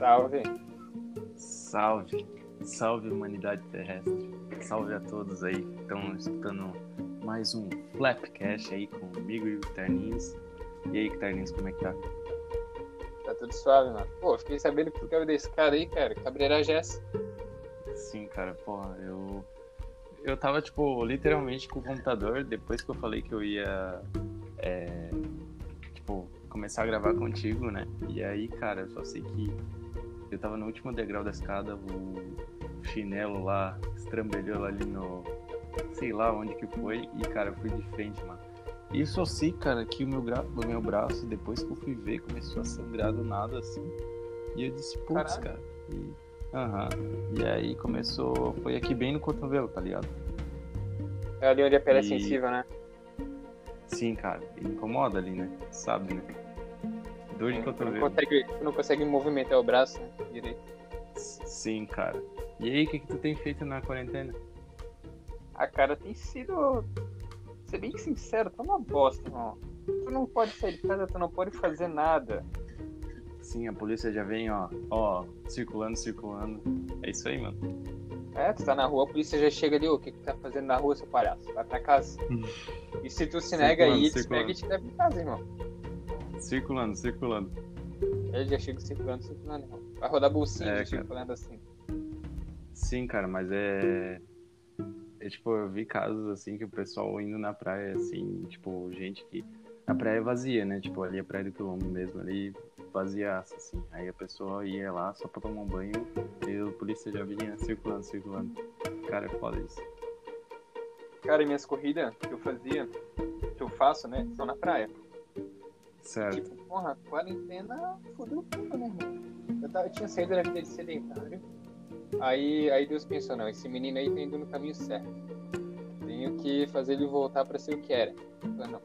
Salve. Salve. Salve, humanidade terrestre. Salve a todos aí que estão escutando mais um Flapcast aí comigo e o Terninhos. E aí, Terninhos, como é que tá? Tá tudo suave, mano. Pô, fiquei sabendo que tu quer desse cara aí, cara. Cabreira Jess. Sim, cara, porra, eu. Eu tava, tipo, literalmente com o computador depois que eu falei que eu ia. É, tipo, começar a gravar contigo, né? E aí, cara, eu só sei que eu tava no último degrau da escada, o chinelo lá estrambelhou ali no. sei lá onde que foi, e, cara, eu fui de frente, mano. E só sei, cara, que o meu, gra... o meu braço, depois que eu fui ver, começou a sangrar do nada assim. E eu disse, putz, cara. E... Aham. E aí começou. Foi aqui bem no cotovelo, tá ligado? É ali onde a pele é E- sensível, né? Sim, cara. Incomoda ali, né? Sabe, né? Dor de Tu não, cotovelo. consegue, não consegue movimentar o braço, né? Direito. Sim, cara. E aí, o que, que tu tem feito na quarentena? A cara tem sido. Ser bem sincero, tá uma bosta, irmão. Tu não pode sair de casa, tu não pode fazer nada. Sim, a polícia já vem, ó, ó, circulando, circulando. É isso aí, mano. É, tu tá na rua, a polícia já chega ali, ô, o que que tu tá fazendo na rua, seu palhaço? Vai pra casa. E se tu se nega aí, eles circulando. pegam e te levam pra casa, irmão. Circulando, circulando. Ele já chega circulando, circulando. Vai rodar bolsinha, É, circulando assim. Sim, cara, mas é. É tipo, eu vi casos assim que o pessoal indo na praia, assim, tipo, gente que. A praia é vazia, né? Tipo, ali a praia do Quilombo mesmo, ali vaziaça, assim. Aí a pessoa ia lá só pra tomar um banho e o polícia já vinha circulando, circulando. Cara, é foda isso. Cara, e minhas corridas que eu fazia, que eu faço, né, são na praia. Certo. Tipo, porra, quarentena fudeu tudo, né, irmão? Eu, tava, eu tinha saído da vida de sedentário. Aí, aí Deus pensou, não, esse menino aí tá indo no caminho certo. Tenho que fazer ele voltar pra ser o que era.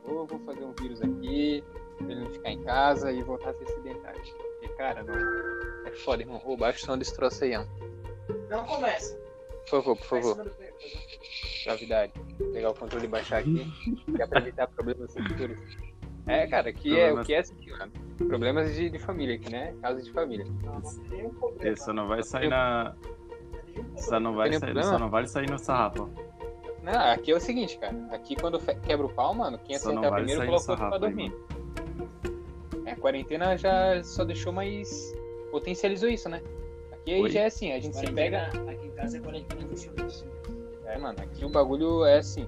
Ou eu vou fazer um vírus aqui, pra ele não ficar em casa e voltar a ser sedentário. E, cara, não. É foda, irmão. O som desse troço aí, ó. Não começa. Por favor, por favor. favor. Gravidade. Vou pegar o controle e baixar aqui. que pra evitar problemas futuros. É, cara, aqui é o que é assim, mano. Problemas de, de família aqui, né? Casos de família. Não, não vai sair na. Só não vai sair, só não vale sair no sarrafo. Não, aqui é o seguinte, cara. Aqui quando quebra o pau, mano, quem Só acertar vale primeiro coloca no outro pra sarrafo aí, dormir. É, a quarentena já só deixou mais. potencializou isso, né? Aqui aí Oi? já é assim, a gente se pega. Aqui em casa é quarentena do churrasco. É, mano, aqui o bagulho é assim.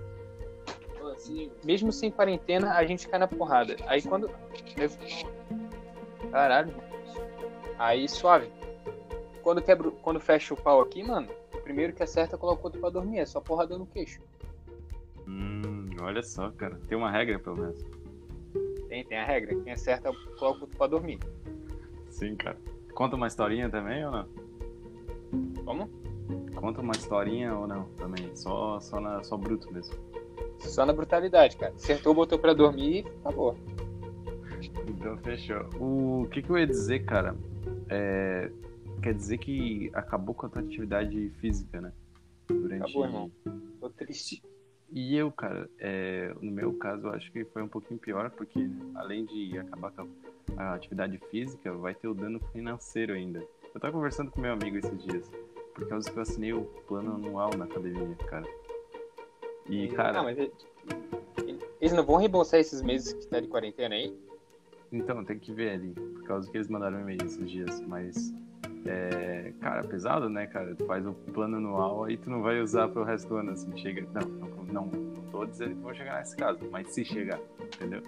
Mesmo sem quarentena, a gente cai na porrada. Aí quando. Caralho. Aí suave. Quando, quebra, quando fecha o pau aqui, mano, o primeiro que acerta coloca o outro pra dormir. É só porrada no queixo. Hum, olha só, cara. Tem uma regra, pelo menos. Tem, tem a regra. Quem acerta coloca o outro pra dormir. Sim, cara. Conta uma historinha também ou não? Como? Conta uma historinha ou não também? Só, só, na, só bruto mesmo. Só na brutalidade, cara. Acertou, botou pra dormir e acabou. Então fechou. O que, que eu ia dizer, cara? É, quer dizer que acabou com a tua atividade física, né? Durante... Acabou, irmão. Tô triste. E eu, cara, é, no meu caso, eu acho que foi um pouquinho pior, porque além de acabar com a atividade física, vai ter o dano financeiro ainda. Eu tava conversando com meu amigo esses dias, por causa que eu assinei o plano anual na academia, cara. E, cara, Ah, mas ele- eles não vão reembolsar esses meses que tá de quarentena aí? então, tem que ver ali, por causa que eles mandaram um e-mail esses dias, mas. É, cara, pesado, né, cara? Tu faz o plano anual aí tu não vai usar pro resto do ano, assim, chega. Não, não, não, não tô dizendo que vou chegar nesse caso, mas se chegar, entendeu?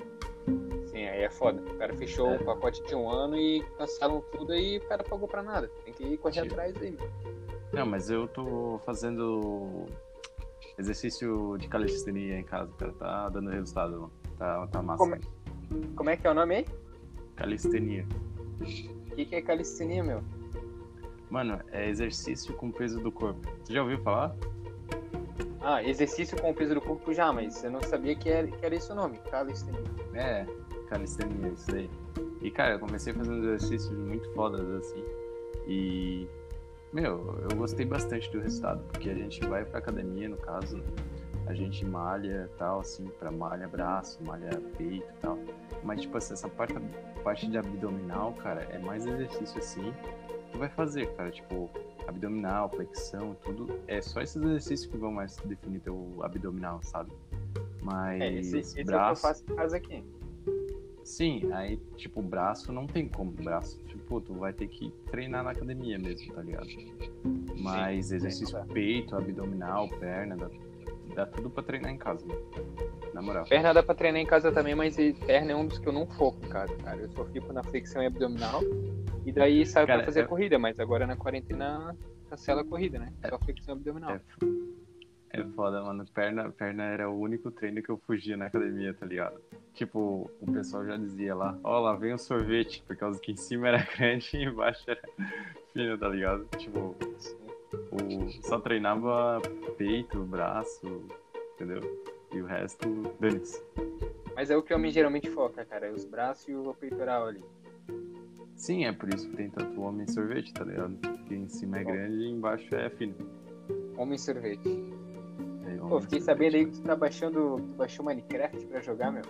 Sim, aí é foda. O cara fechou É. o pacote de um ano e cancelaram tudo e o cara pagou pra nada. Tem que ir correr atrás aí. Não, mas eu tô fazendo exercício de calistenia em casa, cara. Tá dando resultado, mano. Tá, tá massa. Como é? Como é que é o nome aí? Calistenia. O que, que é calistenia, meu? Mano, é exercício com peso do corpo. Você já ouviu falar? Ah, exercício com o peso do corpo já, mas eu não sabia que era, que era esse o nome, calistenia. É, calistenia, isso aí. E, cara, eu comecei fazendo exercícios muito fodas, assim. E, meu, eu gostei bastante do resultado, porque a gente vai pra academia, no caso, a gente malha tal, assim, pra malha braço, malha peito e tal. Mas, tipo assim, essa parte, parte de abdominal, cara, é mais exercício assim. tu vai fazer, cara. Tipo, abdominal, flexão, tudo. É só esses exercícios que vão mais definir teu abdominal, sabe? Mas É, esse, esse é o que eu braço, faço em casa aqui. Sim, aí tipo braço não tem como, braço, tipo, tu vai ter que treinar na academia mesmo, tá ligado? Mas Sim, exercício peito, abdominal, perna, dá, dá tudo pra treinar em casa, né? Na moral. Perna dá pra treinar em casa também, mas perna é um dos que eu não foco em casa, cara. Eu só fico na flexão e abdominal. E daí saio Cara, pra fazer eu- corrida, mas agora na quarentena cancela a corrida, né? Só flexão abdominal. É, é foda, mano. Perna, perna era o único treino que eu fugia na academia, tá ligado? Tipo, o pessoal já dizia lá, ó, lá vem o sorvete, por causa que em cima era grande e embaixo era fino, tá ligado? Tipo, o, só treinava peito, braço, entendeu? E o resto, dane-se. Mas é o que o homem geralmente foca, cara. É os braços e o peitoral ali. Sim, é por isso que tem tanto homem sorvete, tá ligado? Que em cima é grande e embaixo é fino. Homem sorvete. Pô, fiquei sabendo aí que tu tá baixando. Tu baixou Minecraft pra jogar, meu.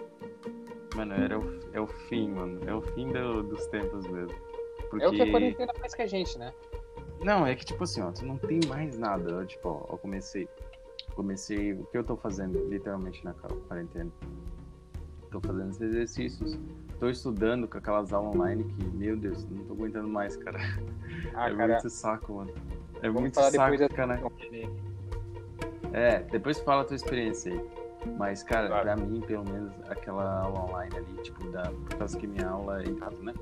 Mano, era o, é o fim, mano. É o fim do- dos tempos mesmo. Porque... É o que a quarentena faz com a gente, né? Não, é que tipo assim, ó, tu não tem mais nada. Eu, tipo, ó, eu comecei. Comecei. O que eu tô fazendo literalmente na quarentena? Tô fazendo esses exercícios. Tô estudando com aquelas aulas online que, meu Deus, não tô aguentando mais, cara. Ah, é cara. muito saco, mano. É Vamos muito falar saco, depois da cara. É, depois fala a tua experiência aí. Mas, cara, Claro. pra mim, pelo menos, aquela aula online ali, tipo, da, por causa que minha aula é em casa, né?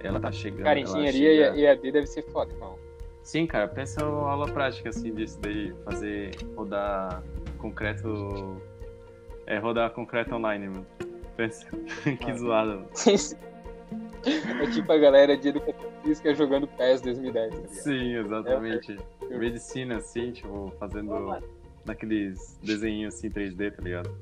Ela tá chegando. Cara, engenharia chega- e EAD deve ser foda, irmão. Sim, cara, pensa uma aula prática assim disso daí, fazer rodar concreto. É rodar concreto online, mano. Pensa. que Ah. zoada, mano. É tipo a galera de educação física jogando PES 2010, tá? Sim, exatamente. eu- Medicina, assim, tipo, fazendo. Naqueles desenhos assim 3D, tá ligado?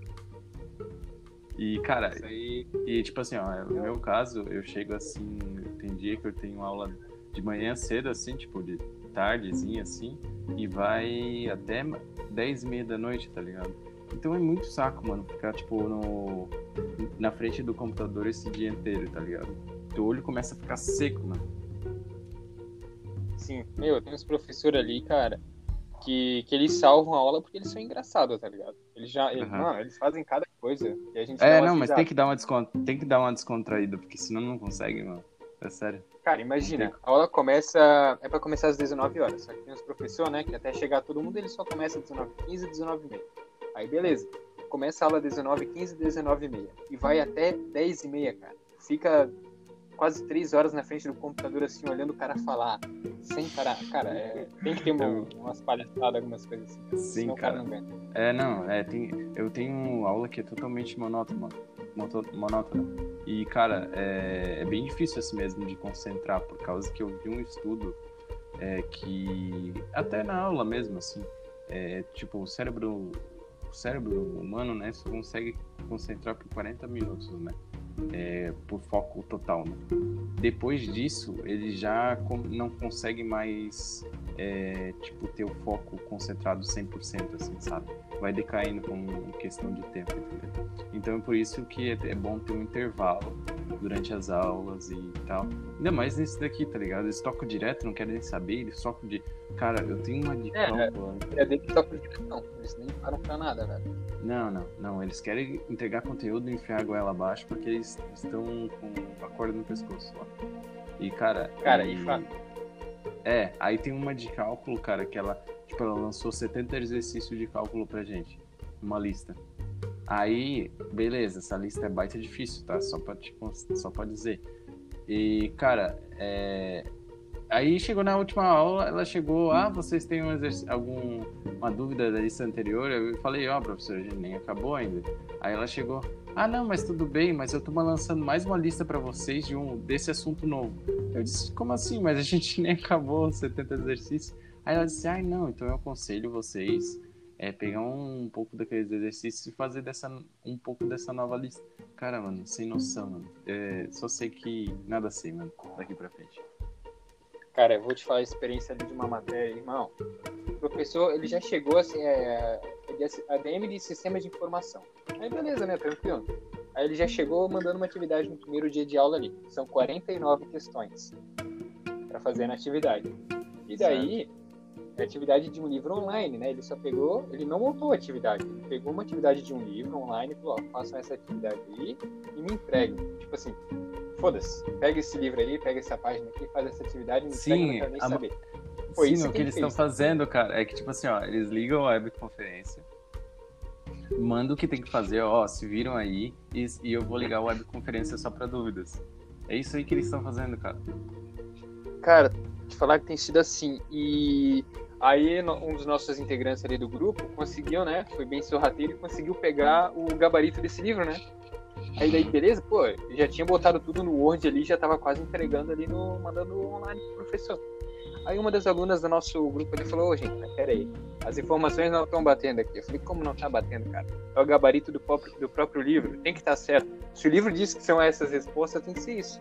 E, cara, aí. E tipo assim, ó, no meu caso, eu chego assim, tem dia que eu tenho aula de manhã cedo, assim, tipo, de tardezinha, assim, e vai até 10 e meia da noite, tá ligado? Então é muito saco, mano, ficar, tipo, no, na frente do computador esse dia inteiro, tá ligado? Teu olho começa a ficar seco, mano. Sim, meu, tem uns professores ali, cara, que, que eles salvam a aula porque eles são engraçados, tá ligado? Eles já. Eles, Aham. Mano, eles fazem cada coisa. E a gente É, não, mas tem que dar uma tem que dar uma descontraída, porque senão não consegue, mano. É sério. Cara, imagina, a aula começa. É pra começar às 19 horas. Só que tem uns professores, né? Que até chegar todo mundo, ele só começa às 19h15, 19h30. Aí beleza. Começa a aula 19h15, 19h30. E vai até 10h30, cara. Fica quase 3 horas na frente do computador, assim, olhando o cara falar. Sem parar. Cara, é, tem que ter uma- umas palhaçadas, algumas coisas assim. Sim, o cara cara. não. É, não, é, tem, eu tenho aula que é totalmente monótona, monótona. E, cara, é, é bem difícil assim mesmo de concentrar, por causa que eu vi um estudo é, que, até na aula mesmo, assim, é, tipo, o cérebro, o cérebro humano, né, só consegue concentrar por 40 minutos, né, é, por foco total, né. Depois disso, ele já não consegue mais é, tipo, ter o foco concentrado 100%, assim, sabe? Vai decaindo com questão de tempo, entendeu? Então é por isso que é, é bom ter um intervalo durante as aulas e tal. Ainda mais nesse daqui, tá ligado? Eles tocam direto, não querem nem saber, eles tocam de... Cara, eu tenho uma dica... É. É dele que toca direção. Eles nem param pra nada, velho. Não, não, não. Eles querem entregar conteúdo e enfiar a goela abaixo porque eles estão com a corda no pescoço, ó. E, cara... Cara, e fa- É, aí tem uma de cálculo, cara, que ela, tipo, ela lançou 70 exercícios de cálculo pra gente. Uma lista. Aí, beleza, essa lista é baita difícil, tá? Só pra, te, só pra dizer. E, cara, é... Aí chegou na última aula, ela chegou, ah, vocês têm um exerc- algum uma dúvida da lista anterior? Eu falei, ó, professor, a gente nem acabou ainda. Aí ela chegou, ah, não, mas tudo bem, mas eu tô lançando mais uma lista pra vocês de um desse assunto novo. Eu disse, como assim? Mas a gente nem acabou os 70 exercícios. Aí ela disse, ai, não, então eu aconselho vocês é, pegar um, pouco daqueles exercícios e fazer dessa, um pouco dessa nova lista. Cara, mano, sem noção, mano. É, só sei que nada sei, mano, daqui pra frente. Cara, eu vou te falar a experiência ali de uma matéria, irmão. O professor, ele já chegou assim, é, é ADM de Sistemas de Informação. Aí beleza, né? Tranquilo. Aí ele já chegou mandando uma atividade no primeiro dia de aula ali. São 49 questões. para fazer na atividade. E daí, é atividade de um livro online, né? Ele só pegou, ele não montou a atividade, ele pegou uma atividade de um livro online e falou, ó, façam essa atividade aí e me entreguem. Tipo assim, foda-se, pega esse livro aí, pega essa página aqui, faz essa atividade e me Sim, entrega, não quero nem a- saber. Foi Sim, isso o que ele eles estão fazendo, cara, é que, tipo assim, ó, eles ligam a webconferência, mandam o que tem que fazer, ó, se viram aí, e, e eu vou ligar a webconferência só pra dúvidas. É isso aí que eles estão fazendo, cara. Cara, te falar que tem sido assim. E aí um dos nossos integrantes ali do grupo conseguiu, né? Foi bem sorrateiro e conseguiu pegar o gabarito desse livro, né? Aí daí, beleza, pô, já tinha botado tudo no Word ali, já tava quase entregando ali no. mandando online pro professor. Aí uma das alunas do nosso grupo ali falou, ô gente, mas peraí, as informações não estão batendo aqui. Eu falei, como não tá batendo, cara? É o gabarito do próprio, do próprio livro, tem que estar certo. Se o livro diz que são essas respostas, tem que ser isso.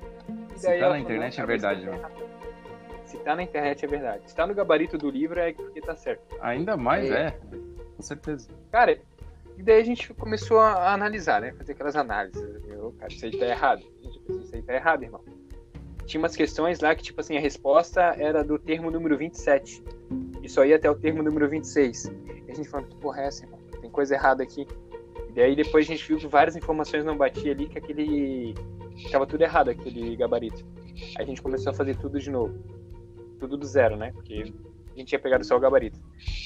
E Se tá na internet, é talvez verdade, né? Se tá na internet é verdade. Se tá no gabarito do livro é porque tá certo. Ainda mais, É. é, com certeza. Cara, e daí a gente começou a analisar, né? Fazer aquelas análises. Meu, cara, isso aí tá errado. Isso aí tá errado, irmão. Tinha umas questões lá que, tipo assim, a resposta era do termo número 27. E só ia até o termo número 26. E a gente falou, que porra é essa, irmão? Tem coisa errada aqui. E daí depois a gente viu que várias informações não batiam ali, que aquele. Tava tudo errado, aquele gabarito. Aí a gente começou a fazer tudo de novo. Tudo do zero, né? Porque a gente tinha pegado só o gabarito.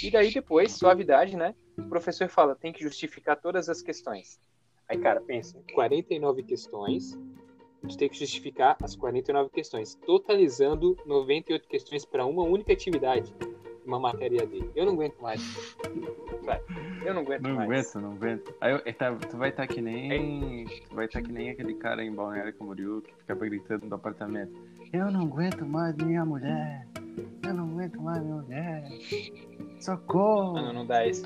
E daí depois, suavidade, né? O professor fala, tem que justificar todas as questões. Aí, cara, pensa, 49 questões, a gente tem que justificar as 49 questões, totalizando 98 questões para uma única atividade, uma matéria dele. Eu não aguento mais. Vai, eu não aguento Não mais. aguento, não aguento. Aí eu- tá- tu vai estar que nem. Tu vai estar que nem aquele cara em Balneário Camboriú que ficava gritando no apartamento. Eu não aguento mais minha mulher. Eu não aguento mais minha mulher. Socorro! Mano, não dá isso.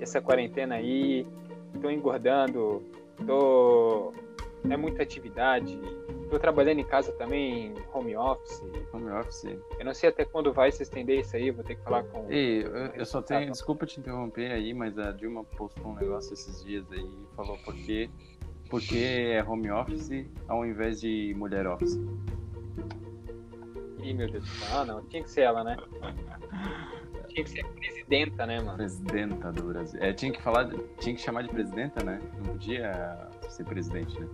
Essa quarentena aí, tô engordando, tô. É muita atividade. Tô trabalhando em casa também, home office. Home office. Eu não sei até quando vai se estender isso aí, vou ter que falar com. Ei, eu, eu só tenho. Desculpa te interromper aí, mas a Dilma postou um negócio esses dias aí e falou por quê. Porque é home office ao invés de mulher office. Ih, meu Deus do céu. Ah, não, tinha que ser ela, né? Tinha que ser a presidenta, né, mano? Presidenta do Brasil. É, tinha que falar, tinha que chamar de presidenta, né? Não podia ser presidente, né?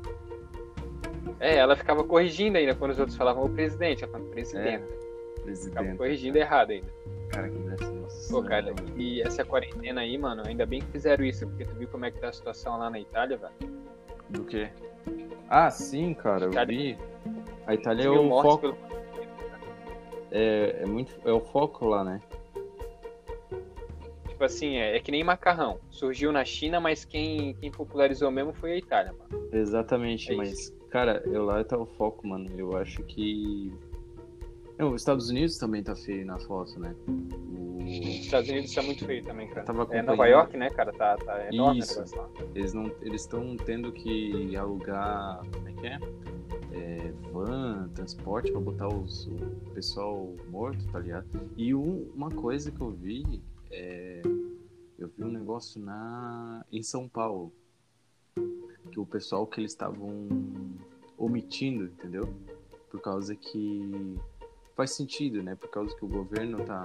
É, ela ficava corrigindo ainda quando os outros falavam o presidente, ela falava presidenta. Ficava Presidenta. corrigindo errado ainda. Cara, que nossa. Pô, cara, e essa quarentena aí, mano, ainda bem que fizeram isso, porque tu viu como é que tá a situação lá na Itália, velho? Do quê? Ah, sim, cara, eu vi. A Itália é o foco. pelo- É, é muito, é o foco lá, né? Tipo assim, é, é que nem macarrão. Surgiu na China, mas quem, quem popularizou mesmo foi a Itália, mano. Exatamente, É mas, cara, eu lá tá o foco, mano. Eu acho que. Não, os Estados Unidos também tá feio na foto, né? Os Estados Unidos tá muito feio também, cara. Tava É. Nova York, né, cara? Tá, tá enorme Isso. Eles não, eles estão tendo que alugar, como é que é? É, van, transporte pra botar os, o pessoal morto, tá ligado? E um- uma coisa que eu vi é, eu vi um negócio na em São Paulo que o pessoal que eles estavam omitindo, entendeu? Por causa que faz sentido, né? Por causa que o governo tá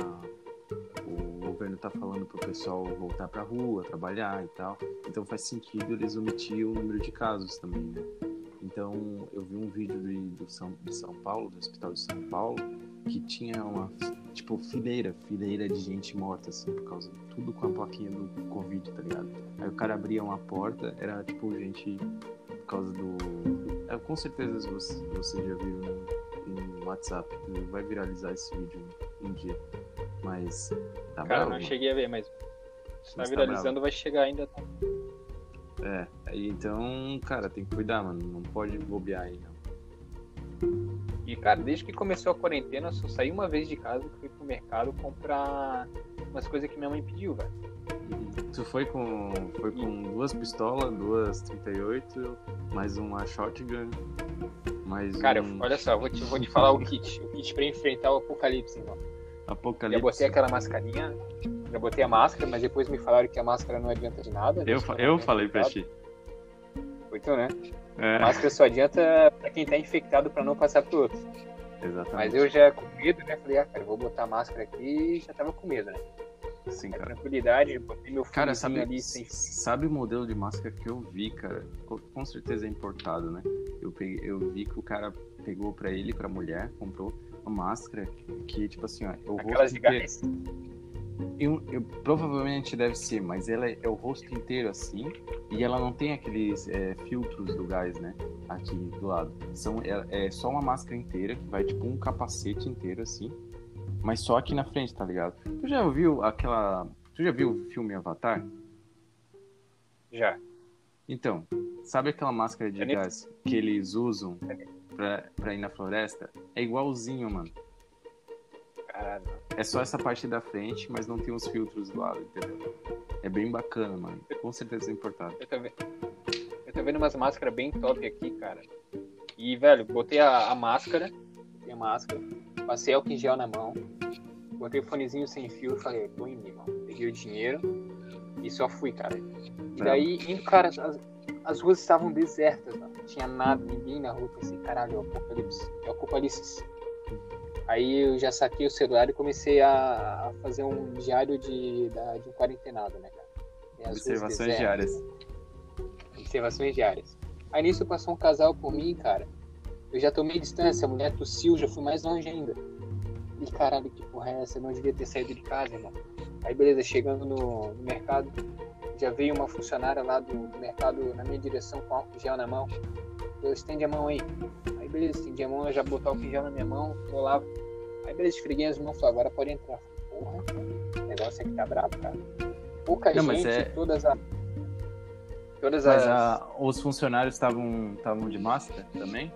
o governo tá falando pro pessoal voltar pra rua, trabalhar e tal. Então faz sentido eles omitir o número de casos também, né? Então eu vi um vídeo do, do São, de São Paulo, do Hospital de São Paulo, que tinha uma, tipo, fileira, fileira de gente morta, assim, por causa de tudo com a plaquinha do Covid, tá ligado? Aí o cara abria uma porta, era tipo gente por causa do. É, com certeza vocês, vocês já viram no, WhatsApp, vai viralizar esse vídeo um dia. Mas tá Cara, bravo, não cheguei a ver, mas se tá Mas tá viralizando, vai chegar ainda. Tá? É, então, cara, tem que cuidar, mano. Não pode bobear aí, não. E, cara, desde que começou a quarentena, eu só saí uma vez de casa e fui pro mercado comprar umas coisas que minha mãe pediu, velho. Tu foi com. Foi com duas pistolas, duas 38, mais uma shotgun, mais Cara, um olha só, vou te, vou te falar o kit. O kit pra enfrentar o apocalipse. Já apocalipse. botei aquela mascarinha, já botei a máscara, mas depois me falaram que a máscara não adianta de nada. Eu, eu falei pra ti. Foi tu, né? É, Máscara só adianta pra quem tá infectado pra não passar pro outro. Exatamente. Mas eu já com medo, né? Falei, ah, cara, eu vou botar a máscara aqui e já tava com medo, né? Sim, cara. tranquilidade, botei meu Cara, sabe, ali sem sabe o modelo de máscara que eu vi, cara? Co- Com certeza é importado, né? Eu, peguei, eu vi que o cara pegou pra ele, pra mulher, comprou uma máscara que, tipo assim, ó, é o aquelas de gás. Eu, eu- provavelmente deve ser, mas ela é, é o rosto inteiro assim, e ela não tem aqueles é, filtros do gás, né? Aqui do lado. São, é, é só uma máscara inteira, que vai tipo um capacete inteiro assim, mas só aqui na frente, tá ligado? Tu já ouviu aquela. Tu já viu o filme Avatar? Já. Então, sabe aquela máscara de gás que eles usam pra, pra ir na floresta? É igualzinho, mano. É só essa parte da frente, mas não tem os filtros do lado, entendeu? É bem bacana, mano. Com certeza é importado. Eu tô, vendo, eu tô vendo umas máscaras bem top aqui, cara. E, velho, botei a, a máscara, botei a máscara, passei álcool em gel na mão, botei o fonezinho sem fio e falei, tô indo, irmão. Peguei o dinheiro e só fui, cara. E daí, indo, cara, as, as ruas estavam desertas, mano. Não tinha nada, ninguém na rua. Pensei, caralho, é o apocalipse. É o apocalipse. Aí eu já saquei o celular e comecei a, a fazer um diário de, da, de um quarentenado, né, cara? Observações desertas diárias. observações diárias. Aí nisso passou um casal por mim, cara. Eu já tomei distância, a mulher tossiu, já fui mais longe ainda. E caralho, que porra é essa? Eu não devia ter saído de casa, irmão. Aí beleza, chegando no, no mercado, já veio uma funcionária lá do, do mercado na minha direção com álcool gel na mão. Eu estende a mão aí. Aí beleza, estendi a mão, eu já botou álcool gel na minha mão, tô lá. Aí beleza, esfreguei as mãos, falei, agora pode entrar. Porra, o negócio aqui tá brabo, cara. Pouca Não, gente, é- todas as. Todas Mas as. a- os funcionários estavam estavam de máscara também?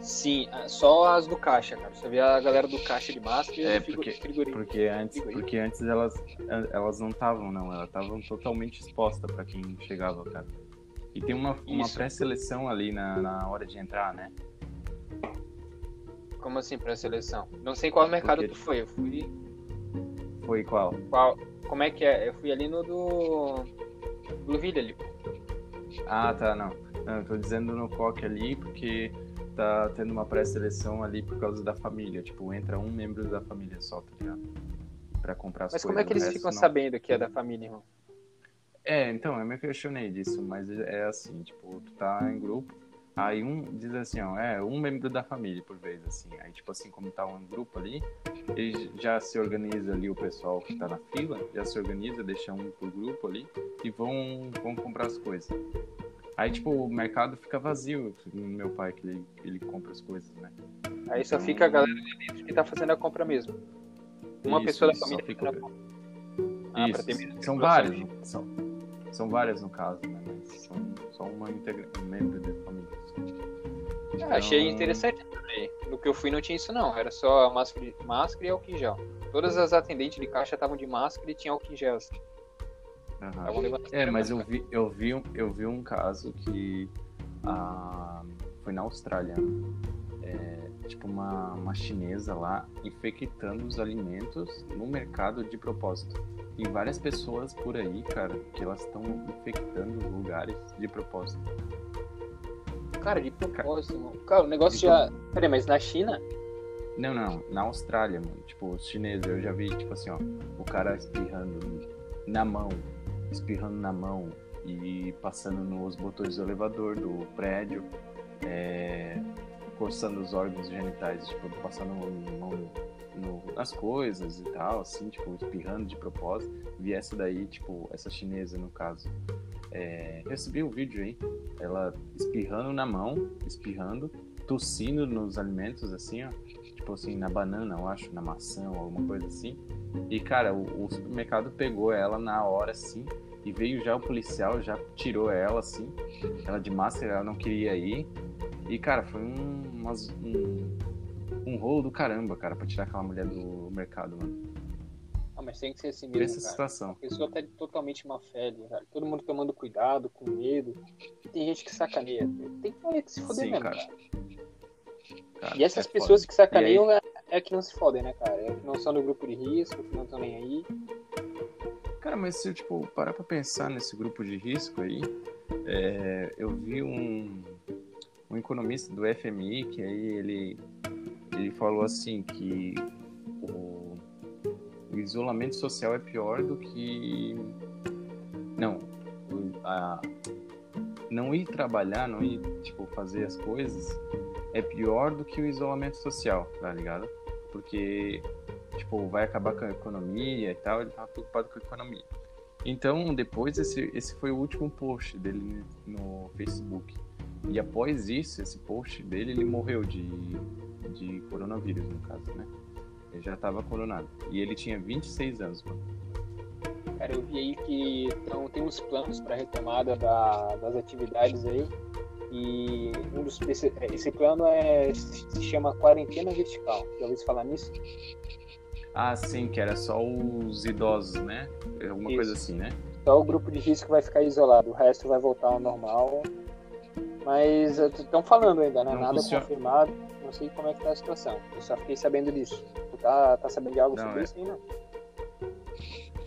Sim, ah, só as do caixa, cara. Você vê a galera do caixa de máscara e É, porque- frigorífico. Porque antes, porque antes elas, elas não estavam, não. Elas estavam totalmente expostas para quem chegava, cara. E tem uma, uma pré-seleção ali na, na hora de entrar, né? Como assim pra seleção? Não sei qual mercado Porque- tu foi. Eu fui. Foi qual? Qual... Como é que é? Eu fui ali no do. Blueville ali. Ah, tá, não. Não, eu tô dizendo no coque ali porque tá tendo uma pré-seleção ali por causa da família. Tipo, entra um membro da família só, tá ligado? Pra comprar as Mas coisas. como é que eles ficam não. sabendo que é da família, irmão? É, então, eu me questionei disso, mas é assim, tipo, tu tá em grupo, aí um diz assim, ó, é, um membro da família por vez, assim. Aí, tipo assim, como tá um grupo ali, ele já se organiza ali, o pessoal que tá na fila, já se organiza, deixa um por grupo ali, e vão, vão comprar as coisas. Aí, tipo, o mercado fica vazio, meu pai, que ele, ele compra as coisas, né? Aí só fica a galera dentro que tá fazendo a compra mesmo. Uma Isso, pessoa da família fica- fazendo a compra. Ah, Isso, são vários, são, são várias no caso, né? Mas são só uma integra... um membro da família. só. Ah, achei Então- interessante também. No que eu fui não tinha isso não. Era só máscara, máscara e álcool gel. Todas as atendentes de caixa estavam de máscara e tinha álcool gel. Levando É, mas eu vi, eu vi, um, eu vi um caso que ah, foi na Austrália. É, tipo, uma, uma chinesa lá infectando os alimentos no mercado de propósito. Tem várias pessoas por aí, cara, que elas estão infectando os lugares de propósito. Cara, de propósito, mano. Cara, o negócio Então- já. Peraí, mas na China? Não, não, na Austrália, mano. Tipo, os chineses, eu já vi, tipo assim, ó, o cara espirrando na mão, espirrando na mão e passando nos botões do elevador do prédio, é, coçando os órgãos genitais, tipo, passando mão nas coisas e tal, assim, tipo, espirrando de propósito. Vi essa daí, tipo, essa chinesa, no caso. É, recebi um vídeo aí, ela espirrando na mão, espirrando, tossindo nos alimentos, assim, ó tipo assim, na banana, eu acho, na maçã ou alguma coisa assim. E, cara, o, o supermercado pegou ela na hora, assim, e veio já o policial, já tirou ela, assim, ela de máscara, ela não queria ir. E, cara, foi um, umas- um, um rolo do caramba, cara, pra tirar aquela mulher do mercado, mano. Ah, mas tem que ser assim Por essa mesmo, cara. situação. A pessoa tá totalmente má fé, cara. Todo mundo tomando cuidado, com medo. Tem gente que sacaneia. Tem que se foder Sim, mesmo, cara. cara. Cara, E essas é pessoas foda. que sacaneiam é, é que não se fodem, né, cara? É que não são do grupo de risco, que não estão nem aí. Cara, mas se eu, tipo, parar pra pensar nesse grupo de risco aí, é, eu vi um, um economista do FMI, que aí ele, ele falou assim que o, o isolamento social é pior do que. Não, a, não ir trabalhar, não ir tipo, fazer as coisas é pior do que o isolamento social, tá ligado? Porque tipo, vai acabar com a economia e tal, ele tava preocupado com a economia. Então, depois, esse, esse foi o último post dele no Facebook. E após isso, esse post dele, ele morreu de, de coronavírus, no caso, né? Ele já tava coronado. E ele tinha 26 anos, mano. Cara, eu vi aí que então, tem uns planos para retomada da- das atividades aí. E um dos, esse, esse plano é, se chama quarentena vertical. Já ouviu falar nisso? Ah, sim, que era só os idosos, né? Alguma Isso. coisa assim, né? Só o grupo de risco vai ficar isolado, o resto vai voltar ao normal. Mas estão falando ainda, né? Não Nada funciona. confirmado. Não sei como é que tá a situação. Eu só fiquei sabendo disso. Tu tá, tá sabendo de algo Não, sobre é- isso aí, não?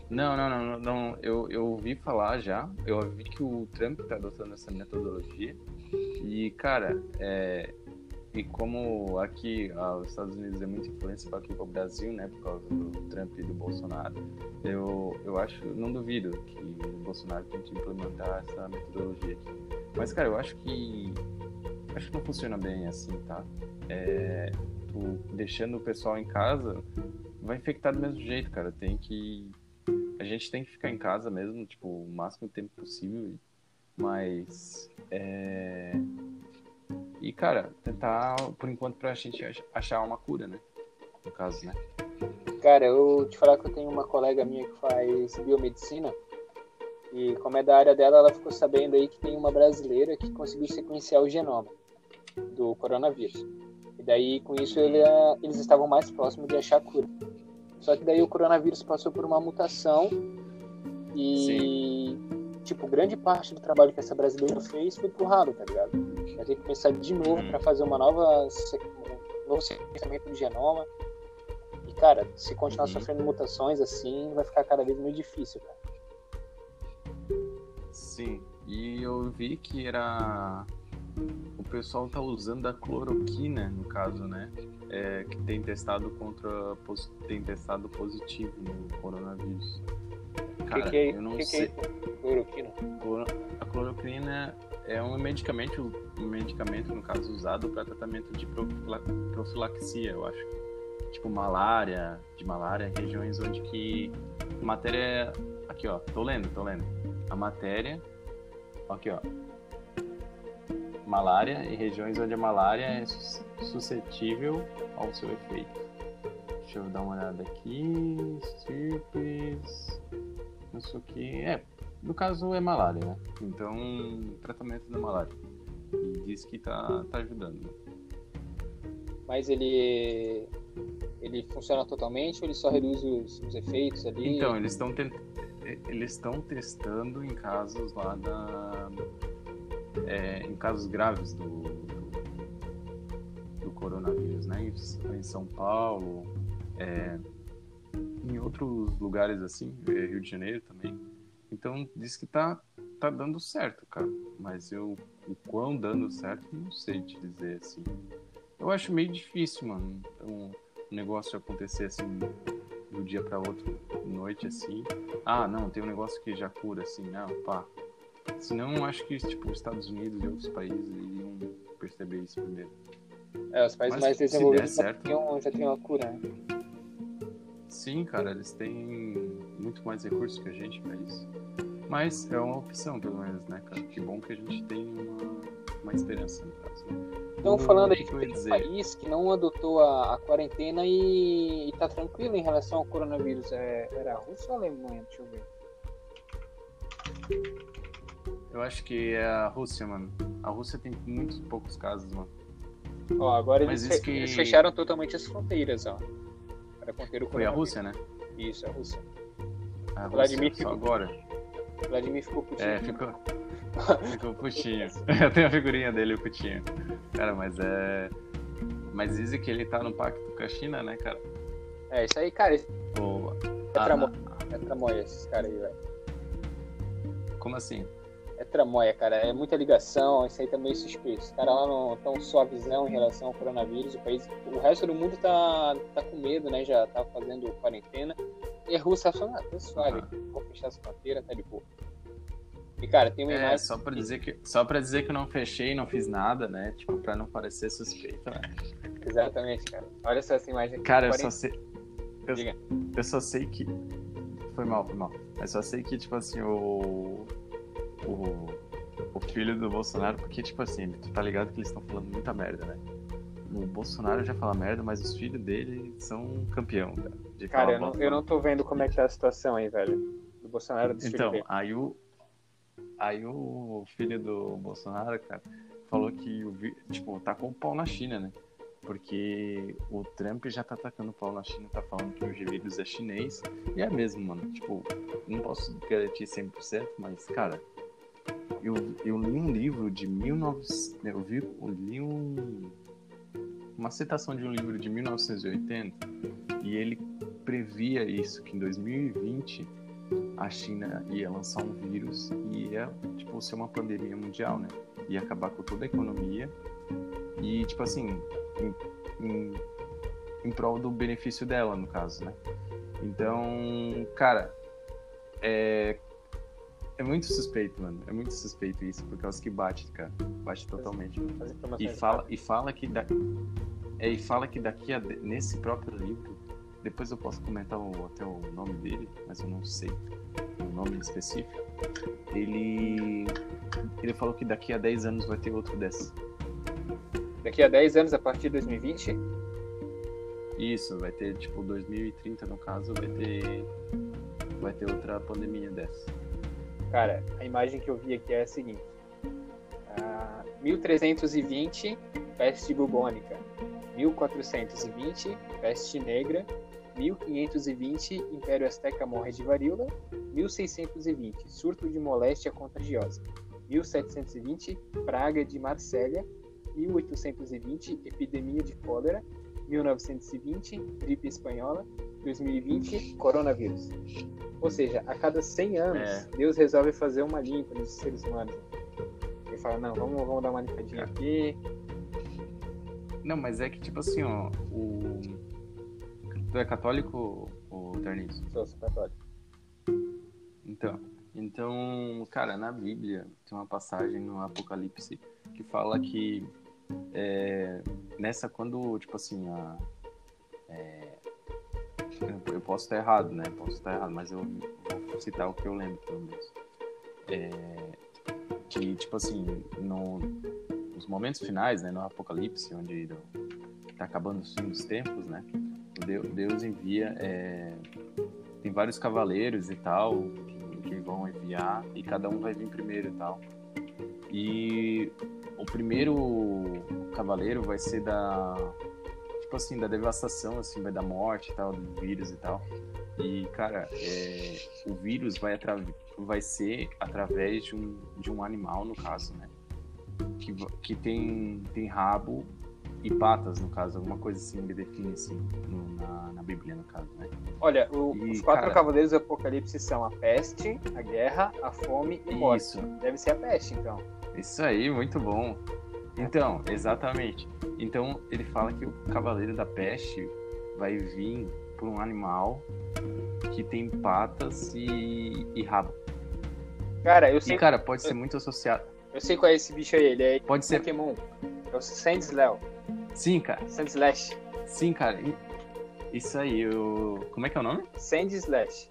Não, não, não. Eu, eu ouvi falar já. Eu vi que o Trump tá adotando essa metodologia. E, cara, é, e como aqui ah, os Estados Unidos é muito influência para aqui para o Brasil, né, por causa do Trump e do Bolsonaro, eu, eu acho, não duvido que o Bolsonaro tente implementar essa metodologia aqui. Mas, cara, eu acho que acho que não funciona bem assim, tá? É, deixando o pessoal em casa vai infectar do mesmo jeito, cara. Tem que a gente tem que ficar em casa mesmo, tipo, o máximo tempo possível. Mas é... E, cara, tentar, por enquanto, pra gente ach- achar uma cura, né? No caso, né? Cara, eu te falar que eu tenho uma colega minha que faz biomedicina. E como é da área dela, ela ficou sabendo aí que tem uma brasileira que conseguiu sequenciar o genoma do coronavírus. E daí, com isso, ele- eles estavam mais próximos de achar a cura. Só que daí o coronavírus passou por uma mutação e, tipo, grande parte do trabalho que essa brasileira fez foi pro ralo, tá ligado? Vai ter que começar de novo Uhum. para fazer uma nova, um novo sequenciamento do genoma. E, cara, se continuar Uhum. sofrendo mutações assim, vai ficar cada vez mais difícil, cara. Sim. E eu vi que era. O pessoal tá usando a cloroquina, no caso, né? É, que tem testado contra. tem testado positivo no coronavírus. Cara, que que é, eu não que que sei. é isso? Cloroquina? Cloro- A cloroquina é um medicamento, um medicamento no caso usado para tratamento de profila- profilaxia, eu acho. Tipo malária, de malária, regiões onde que matéria aqui ó, tô lendo, tô lendo. A matéria aqui ó. Malária e regiões onde a malária é sus- suscetível ao seu efeito. Deixa eu dar uma olhada aqui. Estirpes. Isso aqui. É, no caso é malária, né? Então, tratamento da malária. E diz que tá, tá ajudando. né? Mas ele ele funciona totalmente ou ele só reduz os, os efeitos ali? Então, eles estão eles estão testando em casos lá da. é, em casos graves do, do, do coronavírus, né? Em, São Paulo, é, em outros lugares assim, é, Rio de Janeiro também. Então diz que tá, tá dando certo, cara. Mas eu o quão dando certo, não sei te dizer assim. Eu acho meio difícil, mano. Um negócio acontecer assim do dia para outro, noite assim. Ah, não, tem um negócio que já cura assim, não, pá. Senão acho que tipo os Estados Unidos e outros países iriam perceber isso primeiro. É, os países Mas mais se desenvolvidos der já certo- tinham, já tinham a cura, né? Sim, cara, eles têm muito mais recursos que a gente pra isso. Mas é uma opção, pelo menos, né, cara? Que bom que a gente tem uma, uma esperança, no caso. né? Estão falando aí que tem um dizer? país que não adotou a, a quarentena e, e tá tranquilo em relação ao coronavírus. É, era a Rússia ou a Alemanha? Deixa eu ver. Eu acho que é a Rússia, mano. A Rússia tem muitos poucos casos, mano. Ó, agora Mas eles, fe- que- eles fecharam totalmente as fronteiras, ó. Para conter o Foi a. Rússia, né? Isso, a Rússia. A Vladimir Rússia, só ficou- agora. Vladimir ficou putinho. É, ficou. Ficou putinho. Eu tenho a figurinha dele, o putinho. Cara, mas é. Mas dizem que ele tá no pacto com a China, né, cara? É, isso aí, cara. É Ou... tramóia, é tramóia esses caras aí, velho. Como assim? É tramóia, cara. É muita ligação, isso aí tá meio suspeito. Os caras lá não tão suavizão em relação ao coronavírus. O, país, o resto do mundo tá, tá com medo, né? Já tá fazendo quarentena. E a Rússia tá falando, ah, tá suave, vou fechar as fronteiras, tá de boa. E, cara, tem uma É, imagem. só pra, dizer que, só pra dizer que eu não fechei, não fiz nada, né? Tipo, pra não parecer suspeito, né? Exatamente, cara. Olha só essa imagem aqui. Cara, eu só sei. Eu, Diga. eu só sei que. Foi mal, foi mal. Mas só sei que, tipo assim, o. O, o filho do Bolsonaro, porque, tipo assim, tu tá ligado que eles estão falando muita merda, né? O Bolsonaro já fala merda, mas os filhos dele são campeão, cara. Cara, eu não, eu não tô vendo como é que tá a situação aí, velho. Do Bolsonaro do Então, aí o. Aí o filho do Bolsonaro, cara, falou que o tipo, tacou o pau na China, né? Porque o Trump já tá atacando o pau na China, tá falando que o vírus é chinês. E é mesmo, mano. Tipo, não posso garantir 100%, mas, cara, eu, eu li um livro de 1900. Eu vi, eu li um, uma citação de um livro de 1980 e ele previa isso, que em 2020 a China ia lançar um vírus e ia, tipo, ser uma pandemia mundial, né? Ia acabar com toda a economia e, tipo assim, em, em, em prol do benefício dela, no caso, né? Então, cara, é, é muito suspeito, mano. É muito suspeito isso, por causa que bate, cara. Bate totalmente. E fala, e fala que da, é, e fala que daqui a nesse próprio livro, depois eu posso comentar o, até o nome dele, mas eu não sei o nome específico. Ele ele falou que daqui a 10 anos vai ter outro desse. Daqui a 10 anos, a partir de 2020, Isso, vai ter tipo 2030 no caso, vai ter vai ter outra pandemia dessa. cara, a imagem que eu vi aqui é a seguinte. Ah, 1320, peste bubônica. 1420, peste negra. 1520, Império Azteca morre de varíola. 1620, surto de moléstia contagiosa. 1720, praga de Marsella. 1820, epidemia de cólera. 1920, gripe espanhola. 2020, coronavírus. Ou seja, a cada 100 anos, É. Deus resolve fazer uma limpa nos seres humanos. Ele fala, não, vamos, vamos dar uma limpadinha É. aqui. Não, mas é que tipo assim, ó, o tu é católico ou Ternice? Sou, sou católico. Então, então, cara, na Bíblia tem uma passagem no Apocalipse que fala que é, nessa quando, tipo assim, a, é, eu, posso estar errado, né? Posso estar errado, mas eu vou citar o que eu lembro, pelo menos. É, que, tipo assim, no, nos momentos finais, né, no Apocalipse, onde está acabando o fim dos tempos, né? Deus, envia é, tem vários cavaleiros e tal que, vão enviar e cada um vai vir primeiro e tal. E o primeiro cavaleiro vai ser da tipo assim da devastação, assim, vai da morte e tal, do vírus e tal. E cara, é, o vírus vai vai ser através de um, de um animal no caso, né? Que, que tem tem rabo e patas, no caso, alguma coisa assim, ele define assim no- na, na Bíblia, no caso, né? Olha, o- E, os quatro cara- cavaleiros do Apocalipse são a peste, a guerra, a fome e a morte. Isso. Deve ser a peste, então. Isso aí, muito bom. Então, exatamente. Então, ele fala que o Cavaleiro da Peste vai vir por um animal que tem patas e, e rabo. Cara, eu E, sei, cara, pode ser muito associado. eu sei qual é esse bicho aí. Ele é Pode ser. Pokémon. É o Sandslash. Sim, cara. Sandslash. Sim, cara. Isso aí, o. Como é que é o nome? Sandslash.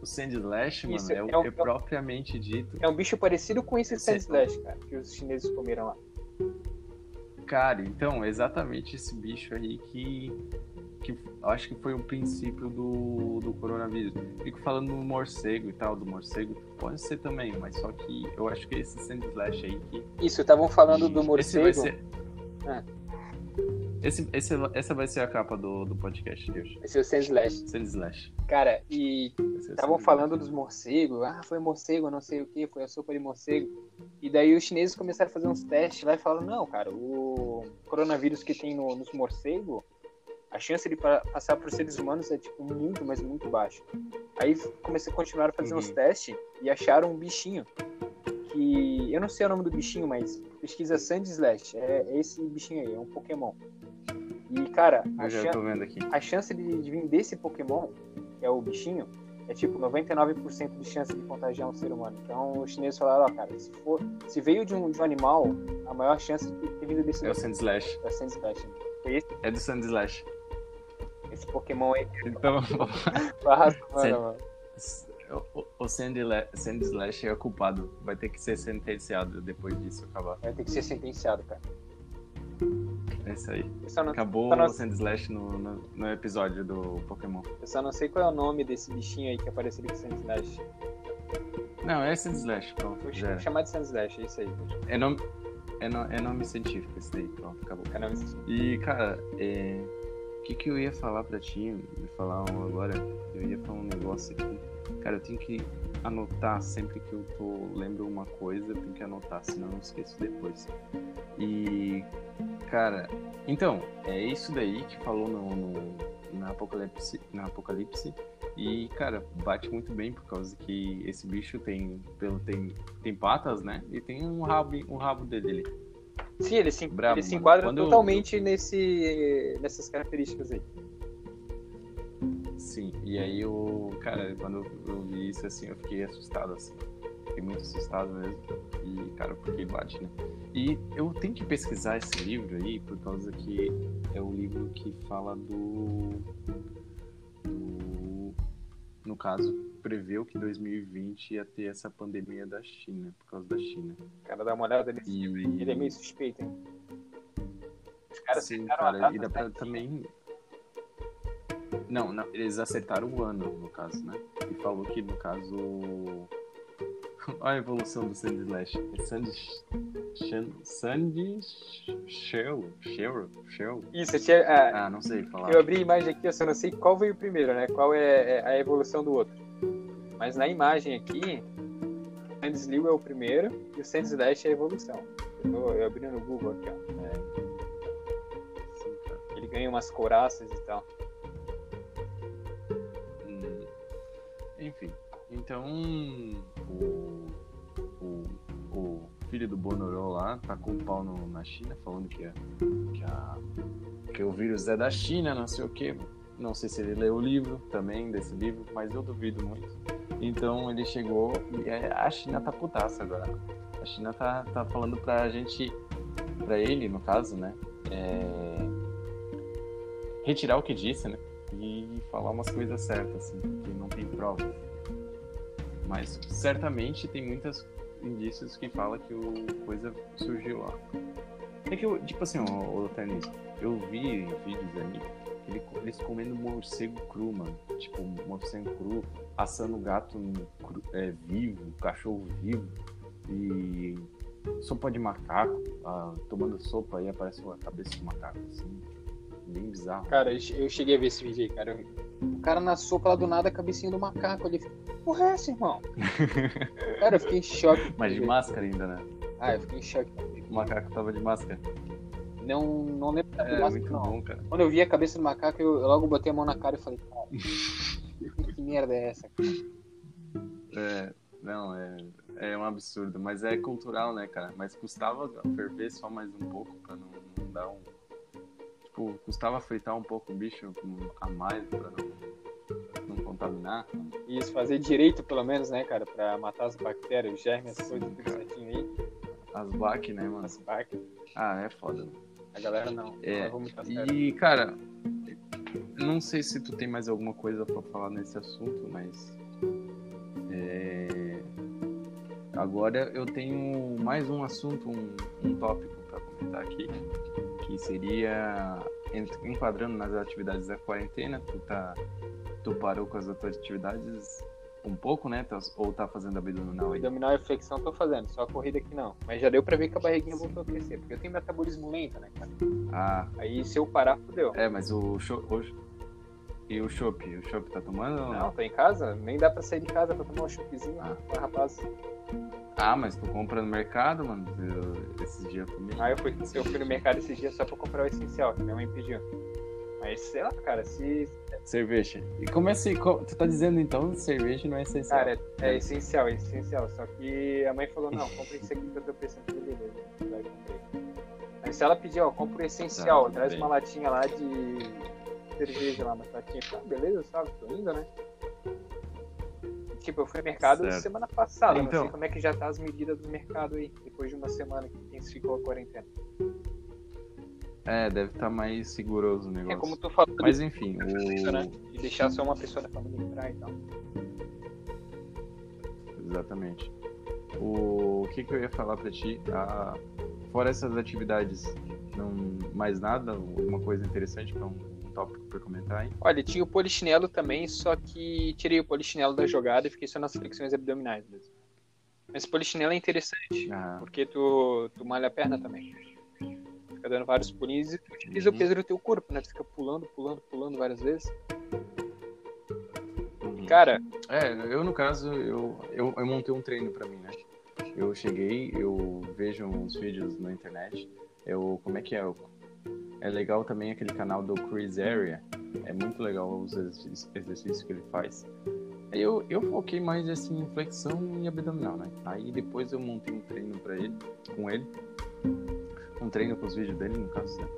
O Sandslash, mano, Isso, é, o, é um- é propriamente dito. É um bicho parecido com esse Sim. Sandslash, cara, que os chineses comeram lá. Cara, então, exatamente esse bicho aí que, que eu acho que foi o princípio do, do coronavírus. Fico falando do morcego e tal, do morcego, pode ser também, mas só que eu acho que esse Sandslash aí que. Isso, estavam falando do Esse morcego. ser. Ah. Esse, esse, essa vai ser a capa do, do podcast de hoje. Esse é o Sandslash. Sandslash. Cara, e Vai ser o estavam falando dos morcegos. Ah, foi morcego, não sei o que, foi a sopa de morcego. E daí os chineses começaram a fazer uns testes lá e falaram: não, cara, o coronavírus que tem no- nos morcegos A chance de pa- passar por seres humanos é, tipo, muito, mas muito baixa. Aí comecei a continuar a fazer uns Uhum. testes e acharam um bichinho que... Eu não sei o nome do bichinho, mas pesquisa Sand Slash. É, é esse bichinho aí, é um Pokémon. E, cara, a, chan- tô vendo aqui. a chance de, de vir desse Pokémon, que é o bichinho, é tipo 99% de chance de contagiar um ser humano. Então os chineses falaram, ó, cara, se, for, se veio de um, de um animal, a maior chance de ter vindo desse É o Sand Slash. da Sand Slash. Esse, É do Sand Slash. esse Pokémon aí Então, arrasou, Sim. mano. O, o- o Sand, Le- Sand Slash é o culpado. Vai ter que ser sentenciado depois disso acabar. Vai ter que ser sentenciado, cara. É isso aí. Não, Acabou não- o Sand Slash no, no, no episódio do Pokémon. eu só não sei qual é o nome desse bichinho aí que apareceu com Sand Slash. Não, é Sand Slash, pronto. Vou Já chamar de Sand Slash, é isso aí. É nome, é, no- é nome científico esse daí, pronto, acabou. É nome- E, cara, é... o que, que eu ia falar pra ti? Me falar um agora. Eu ia falar um negócio aqui. Cara, eu tenho que anotar sempre que eu tô lembro uma coisa, eu tenho que anotar, senão eu não esqueço depois. E, cara, então, é isso daí que falou no, no- na, Apocalipse, na Apocalipse. E, cara, bate muito bem por causa que esse bicho tem, pelo, tem, tem patas, né? E tem um rabo, um rabo dele. Sim, ele se, Brabo, ele se enquadra Quando eu- totalmente nesse, nessas características aí. Sim, e aí eu, cara, quando eu vi isso assim, eu fiquei assustado, assim. Fiquei muito assustado mesmo. E, cara, porque bate, né? E eu tenho que pesquisar esse livro aí, por causa que é o livro que fala do. do no caso, preveu que 2020 ia ter essa pandemia da China, por causa da China. Cara, dá uma olhada nesse. E, Ele é meio suspeito, hein? Os caras Sim, cara, e dá pra também. Não, não, eles acertaram o ano, no caso, né? E falou que, no caso. Olha a evolução do Sandy Slash. É Sandy. Shan- Sandy. Shell? Shell? Shell? Isso, tinha, ah, Ah, não sei falar. eu abri a imagem aqui, eu só não sei qual veio primeiro, né? Qual é, é a evolução do outro. Mas na imagem aqui, o Sands Liu é o primeiro e o Sands Slash é a evolução. Eu, tô, eu abri no Google aqui, ó. Cara. Ele ganha umas couraças e tal. Enfim, então o, o, o filho do Bonoró lá tacou o pau no- na China, falando que, a, que, a- que o vírus é da China, não sei o que. Não sei se ele leu o livro também desse livro, mas eu duvido muito. Então ele chegou e é- a China tá putaça agora. A China tá, tá falando pra gente, pra ele no caso, né? é, retirar o que disse, né? E falar umas coisas certas, assim, porque não tem provas. Mas certamente tem muitos indícios que falam que o coisa surgiu lá. É que eu, tipo assim, ô, ô Ternis, eu vi vídeos aí que ele- eles comendo morcego cru, mano. Tipo, morcego cru, assando gato cru- é, vivo, cachorro vivo e sopa de macaco, ah, tomando sopa aí aparece uma cabeça de macaco, assim, bem bizarro. Cara, eu che- eu cheguei a ver esse vídeo aí, cara. O cara na sopa lá do nada, a cabecinha do macaco ali. Porra, é essa, irmão? cara, eu fiquei em choque. Mas de máscara ainda, né? Ah, eu fiquei em choque. O macaco tava de máscara. Não, não lembro da É, máscara, muito não. bom, cara. Quando eu vi a cabeça do macaco, eu, eu logo botei a mão na cara e falei, cara, que merda é essa? É, não, é, é um absurdo, mas é cultural, né, cara? Mas custava ferver só mais um pouco pra não, não dar um. Tipo, custava fritar um pouco o bicho a mais pra não, não contaminar. Isso, fazer direito pelo menos, né, cara, pra matar as bactérias, os germes, as coisas, tudo certinho aí. As bac, né, mano? As bactérias. Ah, é foda. A galera não. É, não. E, cara, não sei se tu tem mais alguma coisa pra falar nesse assunto, mas. é, Agora eu tenho mais um assunto, um, um tópico pra comentar aqui, que seria enquadrando nas atividades da quarentena, tu tá. Tu parou com as outras atividades um pouco, né? Tá- ou tá fazendo abdominal aí? Abdominal e flexão tô fazendo, só a corrida aqui não. Mas já deu pra ver que a barriguinha voltou a crescer, porque eu tenho metabolismo lento, né, cara? Ah, Aí se eu parar, fudeu. é, mas o show. E o chopp? O chopp tá tomando ou Não, tô em casa, nem dá pra sair de casa pra tomar um chupizinho, Ah. ah. rapaz. Ah, mas tu compra no mercado, mano? Eu- esses dias eu comi. Aí eu fui, eu fui no mercado esses dias só pra comprar o essencial, que minha mãe pediu. Mas sei lá, cara, se. Cerveja. E como é assim? Tu tá dizendo então que cerveja não é essencial? Cara, é, é essencial, é essencial. Só que a mãe falou, não, compra isso aqui que eu tô pensando que beleza. Vai, comprei. Mas se ela pedir, ó, compra o essencial, Tá, traz bem. uma latinha lá de cerveja lá, uma latinha. Tá, beleza, sabe? Tô indo, né? Tipo, eu fui no mercado Certo. semana passada, não Então. sei como é que já tá as medidas do mercado aí, depois de uma semana que intensificou a quarentena. É, deve estar mais seguroso o negócio. É como tu falou Mas enfim, isso, né? o... De deixar só uma pessoa da família entrar e tal. Exatamente. O... o que, que eu ia falar pra ti? Ah, fora essas atividades, não mais nada? Alguma coisa interessante pra um, um tópico pra comentar aí? Olha, tinha o polichinelo também, só que tirei o polichinelo da jogada e fiquei só nas flexões abdominais mesmo. Mas o polichinelo é interessante, Ah, porque tu, tu malha a perna também. Fica dando vários pulinhos e tu utiliza Uhum. o peso do teu corpo, né? Tu fica pulando, pulando, pulando várias vezes. uhum. Cara, É, eu no caso, eu, eu, eu montei um treino pra mim, né? Eu cheguei, eu vejo uns vídeos na internet, eu, como é que é? É legal também aquele canal do Chris Area, é muito legal os exercícios, que ele faz. Aí eu, eu foquei mais assim, em flexão e abdominal, né? Aí depois eu montei um treino pra ele, com ele, um treino com os vídeos dele, no caso, né?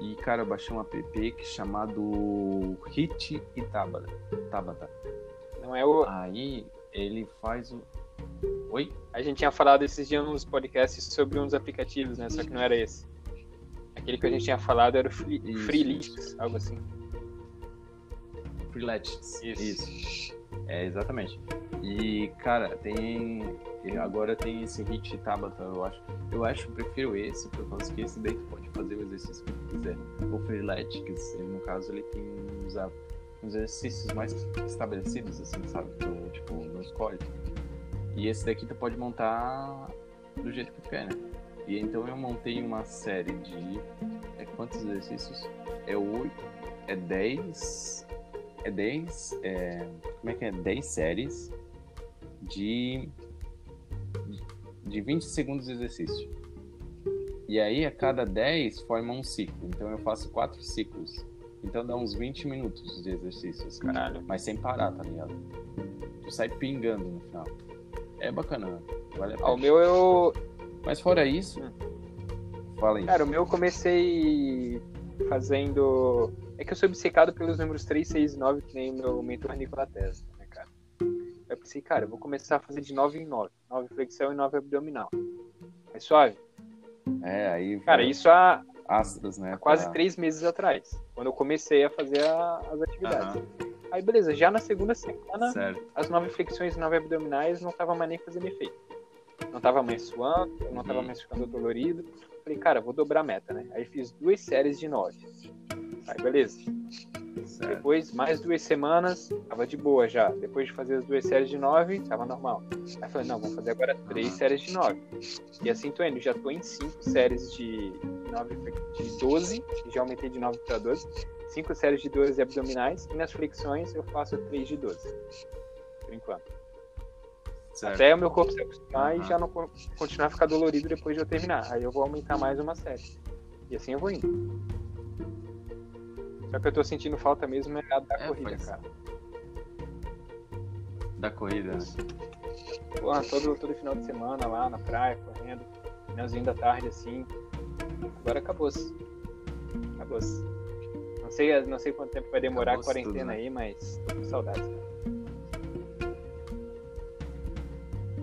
E, cara, eu baixei um app que chamado Hit e Tabata. Tabata. não é o. Aí ele faz o. Oi? A gente tinha falado esses dias nos podcasts sobre uns aplicativos, né? Só que não era esse. Aquele que a gente tinha falado era o Free, algo assim. Freeletics. Isso. Isso. É, exatamente. E, cara, tem. Agora tem esse hit Tabata, eu acho. Eu acho que eu prefiro esse, por causa que esse daí tu pode fazer o exercício que tu quiser. O Freeletics, ele, no caso, ele tem uns, a- uns exercícios mais estabelecidos, assim, sabe? Tu, tipo, não escolhe. E esse daqui tu pode montar do jeito que tu quer, né? E então eu montei uma série de. É, quantos exercícios? É oito. É dez. É dez. É, como é que é? Dez séries de. De 20 segundos de exercício. E aí a cada 10 forma um ciclo. Então eu faço quatro ciclos. Então dá uns 20 minutos de exercícios. Caralho. Mas sem parar, tá ligado? Tu sai pingando no final. É bacana, vale a pena. Ah, o meu eu. Mas fora isso, fala aí. Cara, o meu eu comecei fazendo. É que eu sou obcecado pelos números 3, 6 e 9, que nem o meu mentor Nikola Tesla, né, cara? Eu pensei, cara, eu vou começar a fazer de 9 em 9. 9 flexão e 9 abdominal. É suave. É, aí Cara, isso há, astros, né? há quase pra- 3 meses atrás, quando eu comecei a fazer a- as atividades. Aham, Aí, beleza, já na segunda semana, Certo. as 9 flexões e 9 abdominais não tava mais nem fazendo efeito. Não tava mais suando, não tava Uhum. mais ficando dolorido. Falei, cara, vou dobrar a meta, né? Aí fiz duas séries de 9. Aí, beleza. certo. Depois, mais duas semanas, tava de boa já. Depois de fazer as duas séries de 9, tava normal. Aí falei, não, vamos fazer agora três séries de 9. E assim tô indo, já tô em cinco séries de 9 de 12, que já aumentei de 9 para 12. Cinco séries de 12 abdominais, e nas flexões eu faço 3 de 12. Por enquanto. Certo. Até o meu corpo se acostumar e Aham. já não co- continuar a ficar dolorido depois de eu terminar. Aí eu vou aumentar mais uma série. E assim eu vou indo. Só que eu tô sentindo falta mesmo é da É, corrida, faz- cara. Da corrida, né? Porra, todo, todo final de semana lá na praia, correndo, finalzinho da tarde assim. Agora acabou-se. Acabou-se. Não sei, não sei quanto tempo vai demorar a quarentena tudo, né? aí, mas tô com saudades, cara.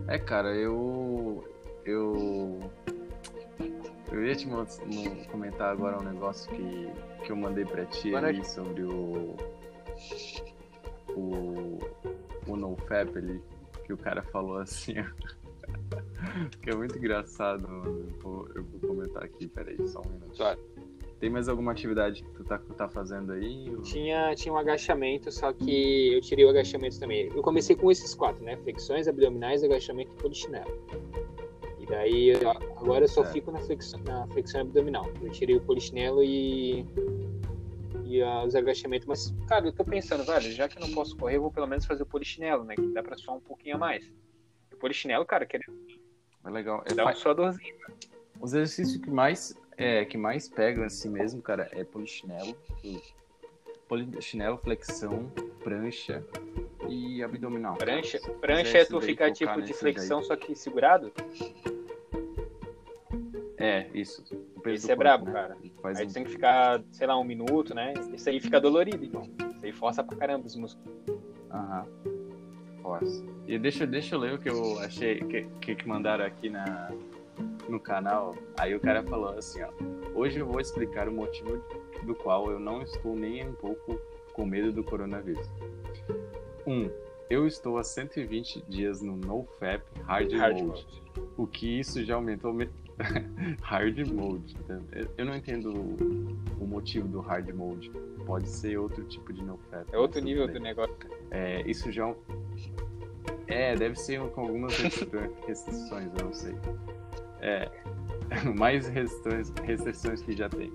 É, cara, eu. Eu. Eu ia te comentar agora um negócio que, que eu mandei pra ti Boa ali sobre o. O. O NoFap ali, que o cara falou assim, ó. que é muito engraçado, mano. Eu vou, eu vou comentar aqui, peraí, só um minuto. Claro. Tem mais alguma atividade que tu tá, tá fazendo aí? ou- Tinha, tinha um agachamento, só que eu tirei o agachamento também. Eu comecei com esses quatro, né? Flexões, abdominais, agachamento e polichinelo. E daí, agora eu só Certo. fico na flexão, na flexão abdominal. Eu tirei o polichinelo e, e ah, os agachamentos. Mas, cara, eu tô pensando, velho, já que eu não posso correr, eu vou pelo menos fazer o polichinelo, né? Que dá pra suar um pouquinho a mais. O polichinelo, cara, que É legal. É, dá uma suadorzinha. Os exercícios que mais, é, que mais pegam assim mesmo, cara, é polichinelo. Polichinelo, flexão, prancha e abdominal. Prancha, Se prancha é tu daí, ficar tipo de flexão, só que segurado? daí. É, isso. O peso Esse do é corpo, brabo, né? cara. Faz Aí um- tu tem que ficar, sei lá, um minuto, né? Isso aí fica dolorido, então. Isso aí força pra caramba os músculos. Aham. Força. E deixa, deixa eu ler o que eu achei que, que mandaram aqui na, no canal. Aí o cara falou assim, ó. Hoje eu vou explicar o motivo do qual eu não estou nem um pouco com medo do coronavírus. 1. Um, eu estou há 120 dias no NoFap Hard, Hard Mode. mode. O que isso já aumentou me- hard mode. então, eu- não entendo o, motivo do hard mode. Pode ser outro tipo de NoFap. É outro nível tudo do bem. negócio. É, isso já. é É, deve ser com algumas restri- restrições, eu não sei. É, mais restrições, restrições que já tem.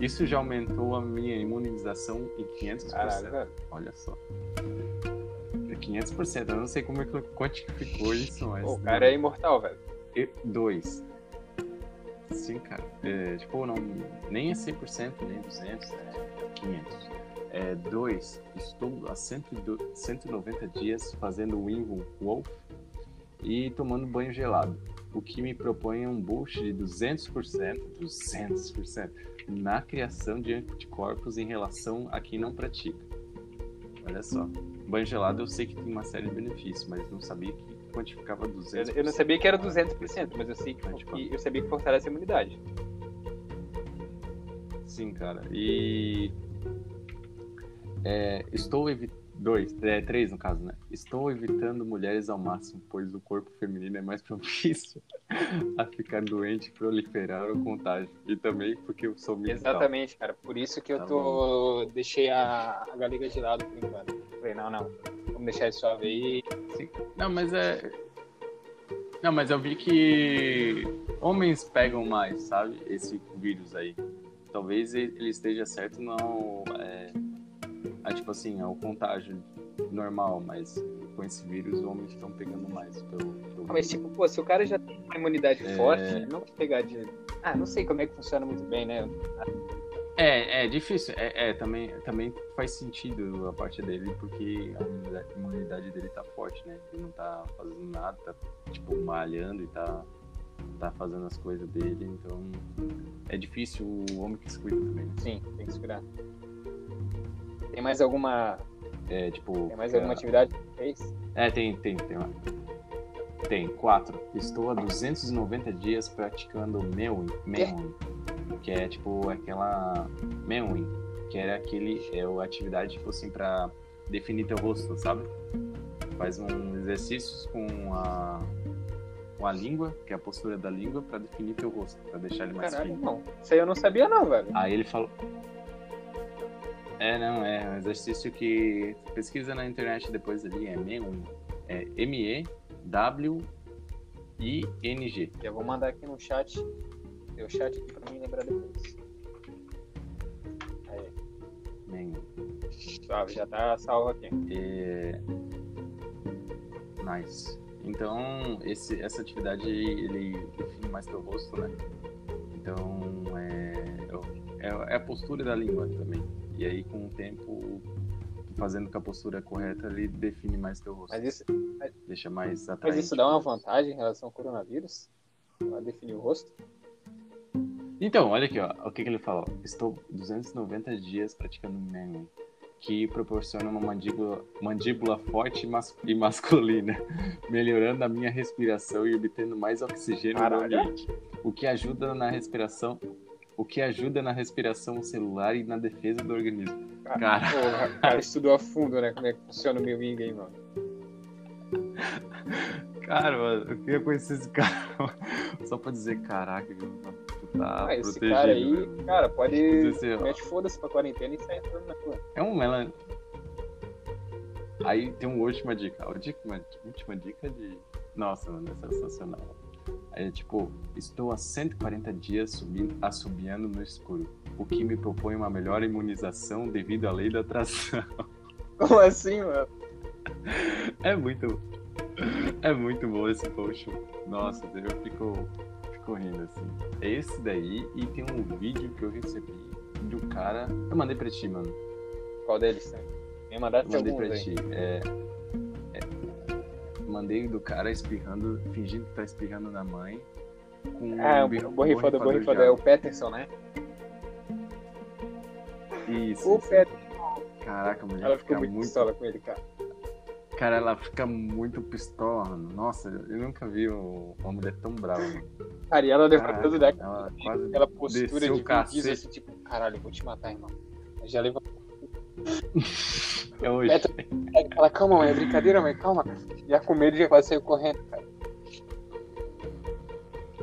Isso já aumentou a minha imunização em 500%. Caralho, velho. Olha só. É 500%, eu não sei como é que quantificou isso, mas. O cara é imortal, velho. E dois. Sim, cara. É, tipo, não, nem é 100%, nem 200, é 500. É, dois, estou há 102 190 dias fazendo Invo Wolf e tomando banho gelado, o que me propõe um boost de 200%, 200% na criação de anticorpos em relação a quem não pratica. Olha só. Banho gelado eu sei que tem uma série de benefícios, mas não sabia que quantificava 200%. Eu, não sabia que era 200%, mas eu, sei que, que- eu sabia que fortalece a imunidade. Sim, cara. E é, estou evitando dois, é, três no caso, né? Estou evitando mulheres ao máximo, pois o corpo feminino é mais propício a ficar doente, proliferar ou contágio. E também porque eu sou militar. Exatamente, cara. Por isso que eu Tá tô. Deixei a, a galega de lado por enquanto. Falei, não, não. Vamos deixar isso suave aí. Sim. Não, mas é. Não, mas eu vi que homens pegam mais, sabe? Esse vírus aí. Talvez ele esteja certo não. É, a, tipo assim, é o contágio normal, mas com esse vírus os homens estão pegando mais pelo. pelo Mas, tipo, pô, se o cara já tem uma imunidade É. forte, não pegar de. Ah, não sei como é que funciona muito bem, né? É, é difícil. É, é, também, também faz sentido a parte dele, porque a imunidade, dele tá forte, né? Ele não tá fazendo nada, tá, tipo, malhando e tá, tá fazendo as coisas dele, então é difícil o homem que se cuida também, né? Sim, tem que segurar. Tem mais alguma. É, tipo... Tem mais alguma atividade que fez? É, tem, tem, tem lá. Tem, quatro. Estou há 290 dias praticando Mewing, Mewing que é tipo aquela Mewing, que era aquele, é a atividade tipo assim pra definir teu rosto, sabe? Faz um exercícios com a com a língua, que é a postura da língua, pra definir teu rosto, pra deixar ele mais Caralho, fino. não. Isso aí eu não sabia, não, velho. Aí ele falou. É, não, é um exercício que pesquisa na internet depois ali, é M1. É M-E-W-I-N-G. Eu vou mandar aqui no chat. O chat aqui pra mim lembrar depois. Aí, Men. suave, já tá salvo aqui. É... Nice. Então, esse, essa atividade ele define mais teu rosto, né? Então, é, é, é a postura da língua também. E aí, com o tempo, fazendo com a postura correta, ele define mais teu rosto. Mas isso, Deixa mais mas atraente. isso dá uma vantagem em relação ao coronavírus? Pra definir o rosto? Então, olha aqui, ó, o que, que ele fala. Estou 290 dias praticando Menwen, que proporciona uma mandíbula, mandíbula forte e, mas- e masculina, melhorando a minha respiração e obtendo mais oxigênio Caralho. no ambiente, o que ajuda na respiração, o que ajuda na respiração celular e na defesa do organismo. Cara. Porra, cara estudou a fundo, né? Como é que funciona o meu Wing aí, mano. Cara, mano, eu queria conhecer esse cara só pra dizer, caraca, tu tá Ah, esse protegido. cara aí, cara, pode. Assim, Mete foda-se pra quarentena e sai entrando na rua. É um ela. Aí tem uma última dica. A última, última dica de. Nossa, mano, é sensacional. Aí, tipo, estou há 140 dias subindo, assobiando no escuro, o que me propõe uma melhor imunização devido à lei da atração. Como assim, mano? É muito. É muito bom esse post. Nossa, eu fico, fico rindo assim. É esse daí e tem um vídeo que eu recebi do cara. Eu mandei pra ti, mano. Qual deles? Né? Me mandasse Mandei alguns pra ti. É, é, mandei do cara espirrando, fingindo que tá espirrando na mãe. Com Ah, um o borrifador, de borrifador. É o Peterson, né? Isso. O isso. Peterson. Caraca, a mulher Ela fica muito pistola com ele, cara. Cara, ela fica muito pistola, mano. Nossa, eu nunca vi um- uma mulher tão brava. Cara, e ela Caraca, levantando da ela quase aquela postura de o cacete. assim, tipo, caralho, eu vou te matar, irmão. Aí Já levanta. É hoje. Beto- Ela, calma, mãe, é brincadeira, mãe, calma. Já com medo, já quase saiu correndo, cara.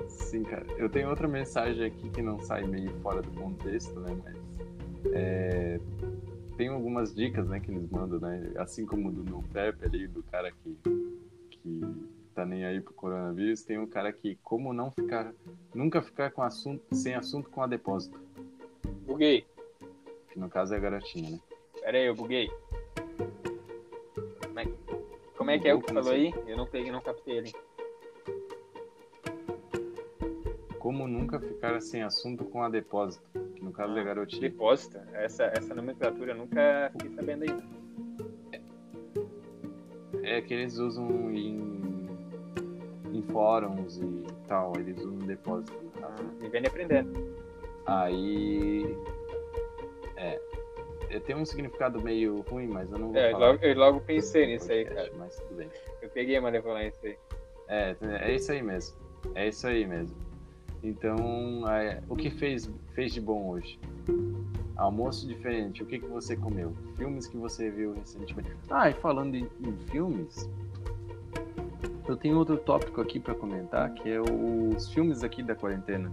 Sim, cara. Eu tenho outra mensagem aqui que não sai meio fora do contexto, né? Mas é, tem algumas dicas, né, que eles mandam, né? Assim como do No Pepe ali, do cara que, que tá nem aí pro coronavírus, tem um cara que como não ficar, nunca ficar com assunto, sem assunto com a depósito. Buguei. Que no caso é a garotinha, né? Pera aí, eu buguei. Como é, como é que é o que falou aí? Eu não peguei, não captei ele. Como nunca ficar sem assunto com a depósito, que no caso é a garotinha. Depósito? Essa, essa nomenclatura eu nunca fiquei sabendo aí. É que eles usam em, em fóruns e tal, eles usam depósito no caso. né? Vivendo e aprendendo. Aí. É. Tem um significado meio ruim, mas eu não vou É, falar. logo, eu logo pensei nisso aí, cara. Mas tudo bem. Eu peguei a malevolência aí. É, é isso aí mesmo. É isso aí mesmo. Então, é, o que fez, fez de bom hoje? Almoço diferente, o que, que você comeu? Filmes que você viu recentemente? Ah, e falando em, em filmes, eu tenho outro tópico aqui pra comentar, que é os filmes aqui da quarentena.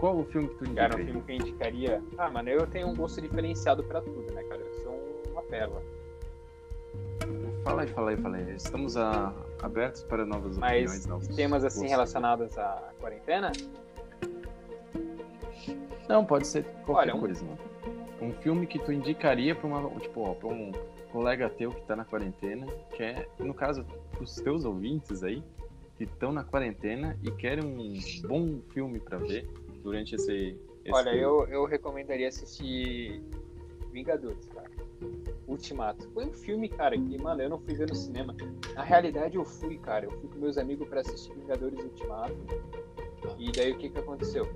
Qual o filme que tu indica Cara, um filme que eu indicaria. Ah, mano, eu tenho um gosto diferenciado pra tudo, né, cara? Eu sou uma pérola. Fala aí, fala aí, fala aí. Estamos a- abertos para novas opiniões, Mas novos temas assim gostos. relacionados à quarentena, Não, pode ser qualquer Olha, um- coisa, mano. Um filme que tu indicaria pra uma, tipo, ó, pra um colega teu que tá na quarentena, que é, no caso, os teus ouvintes aí, que estão na quarentena e querem um bom filme pra ver durante esse. esse olha, período. eu, eu recomendaria assistir Vingadores, cara. Ultimato. Foi um filme, cara, que, mano, eu não fui ver no cinema. Na realidade, eu fui, cara. Eu fui com meus amigos pra assistir Vingadores Ultimato. E daí o que que aconteceu?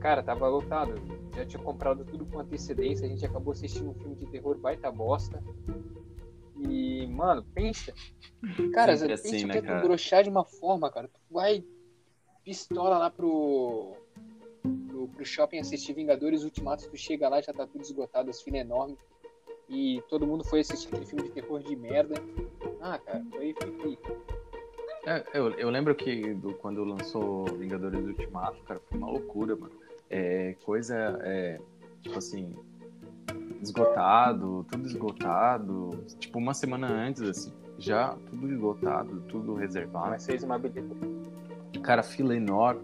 Cara, tava lotado. Já tinha comprado tudo com antecedência. A gente acabou assistindo um filme de terror baita bosta. E, mano, pensa. Cara, Sempre pensa assim, que né, é tu broxar de uma forma, cara. Tu vai pistola lá pro, pro, pro shopping assistir Vingadores Ultimato. Tu chega lá, já tá tudo esgotado, as filas enormes. E todo mundo foi assistir aquele filme de terror de merda. Ah, cara, foi, foi pica. É, eu, eu lembro que do, quando lançou Vingadores Ultimato, cara, foi uma loucura, mano. É, coisa, é, tipo assim, esgotado, tudo esgotado. Tipo, uma semana antes, assim, já tudo esgotado, tudo reservado. Mas fez uma beleza. Cara, fila enorme,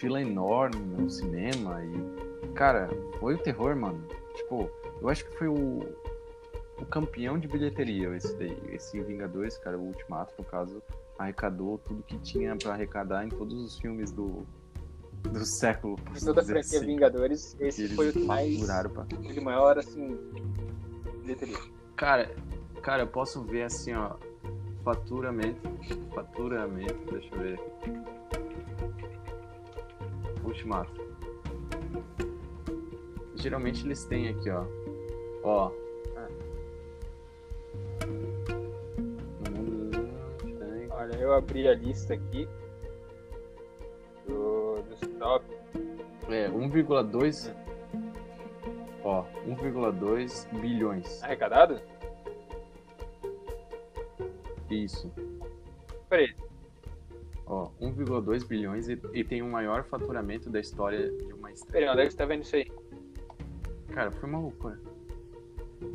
fila enorme no cinema e, cara, foi o terror, mano. Tipo, eu acho que foi o, o campeão de bilheteria esse daí, esse Vingadores, cara, o Ultimato, no caso, arrecadou tudo que tinha pra arrecadar em todos os filmes do, do século. De posso toda a dizer franquia assim, Vingadores, esse foi o que mais. pra- De maior, assim. Bilheteria. Cara, cara, eu posso ver assim, ó, faturamento, faturamento, deixa eu ver aqui. Ultimato. Geralmente eles têm aqui, ó. Ó. Olha, eu abri a lista aqui do, dos top. É, 1,2 Ó, 1,2 bilhões. Arrecadado? Isso. Peraí, Ó, 1,2 bilhões e, e tem o maior faturamento da história de uma estreia. peraí, onde é que você tá vendo isso aí? Cara, foi uma loucura.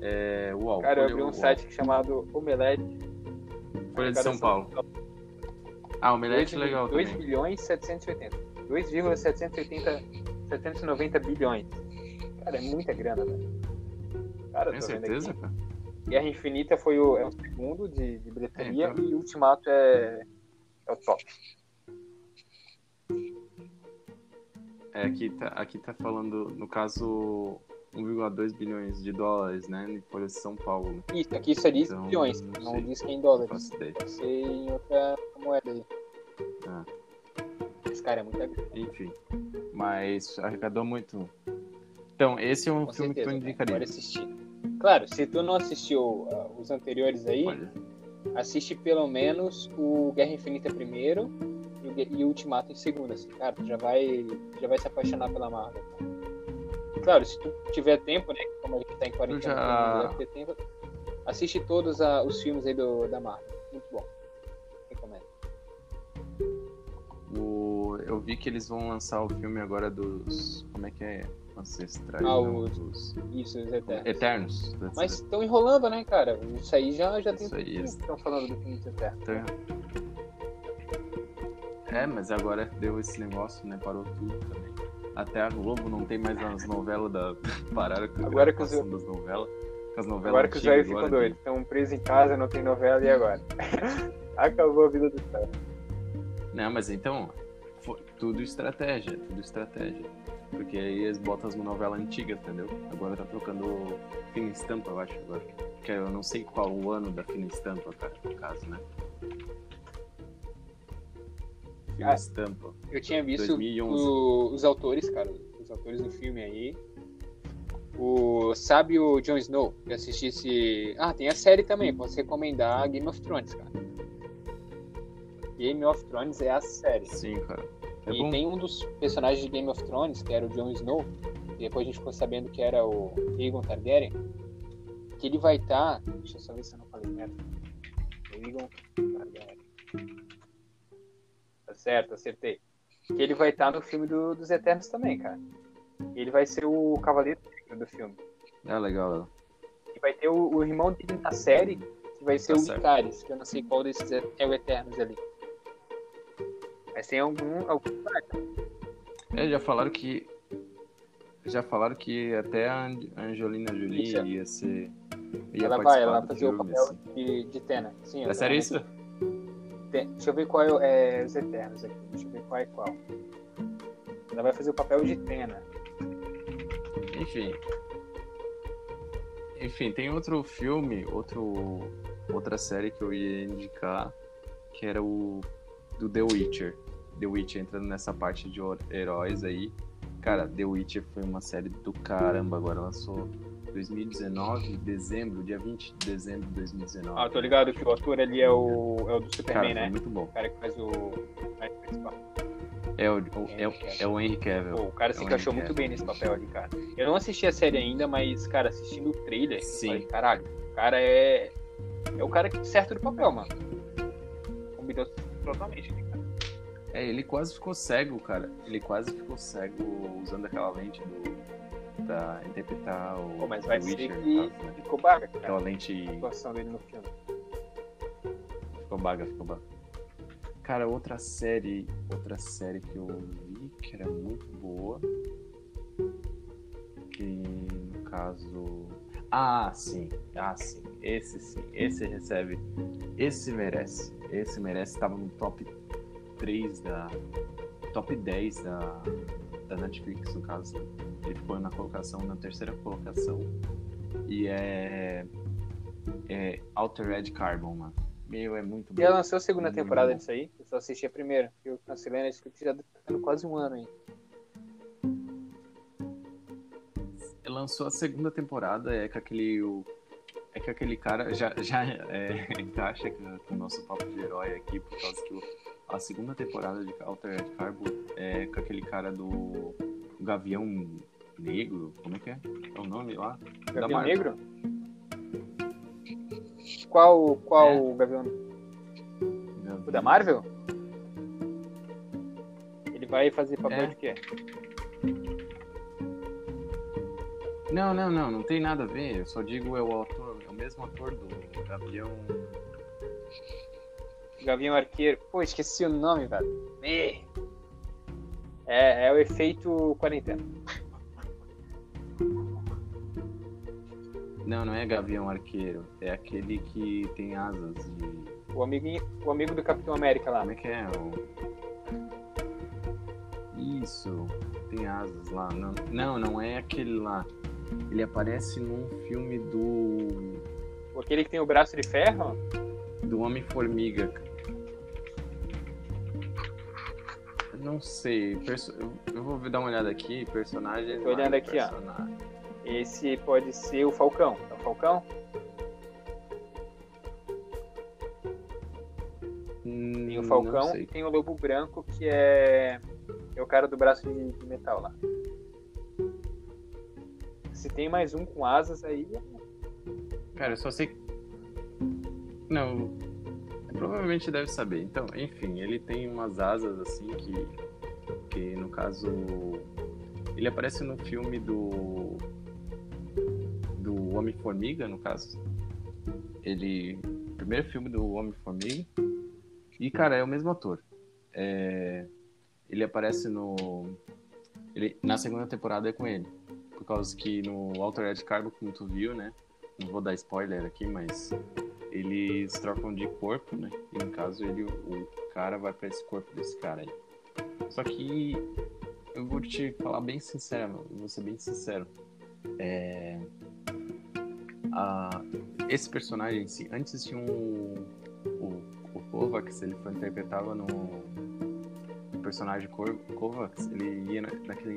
É, uau. Cara, eu abri um uau. site chamado Omelete. Folha de São Paulo. Ah, o Omelete é legal 2 também. bilhões 780. 2,780 790 bilhões. Cara, é muita grana, velho. Cara, Tem certeza, cara? Guerra Infinita foi o, é o segundo de, de bilheteria É, então. e Ultimato é, é o top. É, aqui tá, aqui tá falando, no caso, 1,2 bilhões de dólares, né? Em folha de São Paulo. né? Isso, aqui só diz Então, bilhões, não não sei. diz que é em dólares. ser em outra moeda aí. Ah. Esse cara é muito agressivo. Enfim. Mas arrecadou muito. Então, esse é um Com filme certeza, que tu cara, indicaria. pode assistir. Claro, se tu não assistiu ah, os anteriores aí, Olha, assiste pelo menos o Guerra Infinita primeiro e o, e Ultimato em segundo, assim, cara, tu já vai, já vai se apaixonar pela Marvel. cara. Claro, se tu tiver tempo, né, como a gente tá em quarentena, já- não deve ter tempo, assiste todos ah, os filmes aí do, da Marvel, muito bom. Recomendo. o... Eu vi que eles vão lançar o filme agora dos. Como é que é? Ancestrais. Ah, não, os-. Isso, os Eternos. Eternos. Mas estão enrolando, né, cara? Isso aí já, já tem Isso aí, estão falando do filme dos Eternos. É, mas agora deu esse negócio, né? Parou tudo também. Até a Globo não tem mais as novelas da. Pararam com Agora que os- das novelas. As novelas Agora que os velhos ficam doidos, estão presos em casa, não tem novela, e agora? Acabou a vida do cara. Não, mas então, foi tudo estratégia, tudo estratégia. Porque aí eles botam as novelas antigas, entendeu? Agora tá trocando Fina Estampa, eu acho, agora. Que eu não sei qual o ano da Fina Estampa, cara, no caso, né? Fina Ah, Estampa. Eu tinha visto 2011. o- os autores, cara, os autores do filme aí. O, sabe o Jon Snow? Que assisti esse. Ah, tem a série também, posso recomendar Game of Thrones, cara. Game of Thrones é a série. Sim, cara. É e bom. tem um dos personagens de Game of Thrones, que era o Jon Snow, e depois a gente ficou sabendo que era o Aegon Targaryen, que ele vai estar. Deixa eu só ver se eu não falei merda. Aegon Targaryen. Tá certo, acertei. Que ele vai estar no filme do- dos Eternos também, cara. Ele vai ser o Cavaleiro do filme. É legal. E vai ter o, o irmão dele na série, que vai ser Tá o. Icaris, que eu não sei qual desses é, é o Eternos ali. Mas tem algum. algum É, já falaram que. Já falaram que até a An- a Angelina Jolie ia ser. Ia ela vai, ela vai fazer o papel assim. de, de Tena. Sim, É sério isso? Tem- Deixa eu ver qual é, é os Eternos aqui. Deixa eu ver qual é qual. Ela vai fazer o papel de Tena. Enfim. Enfim, tem outro filme, outro, outra série que eu ia indicar, que era o do The Witcher. The Witcher entrando nessa parte de heróis aí. Cara, The Witcher foi uma série do caramba, agora lançou 2019, dezembro, dia 20 de dezembro de 2019. Ah, tô ligado que o ator ali é o, é o do Cara, Superman, foi né? muito bom. O cara que faz o. É o, o- é, o- é o Henry Cavill. Pô, o cara se É encaixou muito bem nesse papel ali, cara. Eu não assisti a série ainda, mas, cara, assistindo o trailer, Sim. falei, caralho, o cara é. É o cara que certo do papel, mano. Combinou totalmente, né, cara? É, ele quase ficou cego, cara. Ele quase ficou cego usando aquela lente do, pra interpretar o Pô, mas vai ser Witcher, que caso, né? ficou baga, cara. Aquela lente A atuação dele no filme. ficou baga, ficou baga. Cara, outra série, outra série que eu vi que era muito boa, que no caso... Ah, sim, ah, sim, esse sim, esse recebe, esse merece, esse merece, tava no top 3 da, top 10 da, da Netflix, no caso, ele ficou na colocação, na terceira colocação, e é, é Altered Carbon, mano. Meu, é muito bom. E ela lançou a segunda Hum. temporada disso aí. Eu só assisti a primeira. Eu cancelei a Netflix já tendo quase um ano aí. lançou a segunda temporada, é com aquele. O, é que aquele cara já, já é, encaixa com com o nosso papo de herói aqui, por causa que o- a segunda temporada de Altered Carbon é com aquele cara do Gavião Negro, como é que é? É o nome lá? Gavião Marvel. Negro? Qual, qual É. Gavião? Gavião- O da Marvel? Ele vai fazer papel É. de quê? Não, não, não, não tem nada a ver. Eu só digo é o autor, é o mesmo ator do Gavião. Gavião Arqueiro. Pô, esqueci o nome, velho. É, é o efeito quarentena. Não, não é Gavião Arqueiro. É aquele que tem asas de. O amigo, o amigo do Capitão América lá. Como é que é? O... Isso, tem asas lá. Não, não, não é aquele lá. Ele aparece num filme do. Aquele que tem o braço de ferro? do Homem-Formiga. Eu Não sei. perso- Eu vou dar uma olhada aqui. Personagem. Tô olhando aqui, ó. personagem. Esse pode ser o Falcão. É o Falcão? Tem o Hum, Falcão e tem o Lobo Branco, que é, é o cara do braço de, de metal lá. Se tem mais um com asas aí, Cara, eu só sei. Não. Provavelmente deve saber. Então, enfim, ele tem umas asas assim que. Que no caso. Ele aparece no filme do. Do Homem-Formiga, no caso. Ele. Primeiro filme do Homem-Formiga. E, cara, é o mesmo ator. É, ele aparece no. Ele, na segunda temporada é com ele. Por causa que no Altered Carbon, como tu viu, né? Não vou dar spoiler aqui, mas eles trocam de corpo, né? E no caso ele, o cara vai pra esse corpo desse cara aí. Só que eu vou te falar bem sincero, vou ser bem sincero. É, a- esse personagem em si, antes tinha um, o, o Kovacs, ele foi interpretava no personagem Kovacs, ele ia na, naquele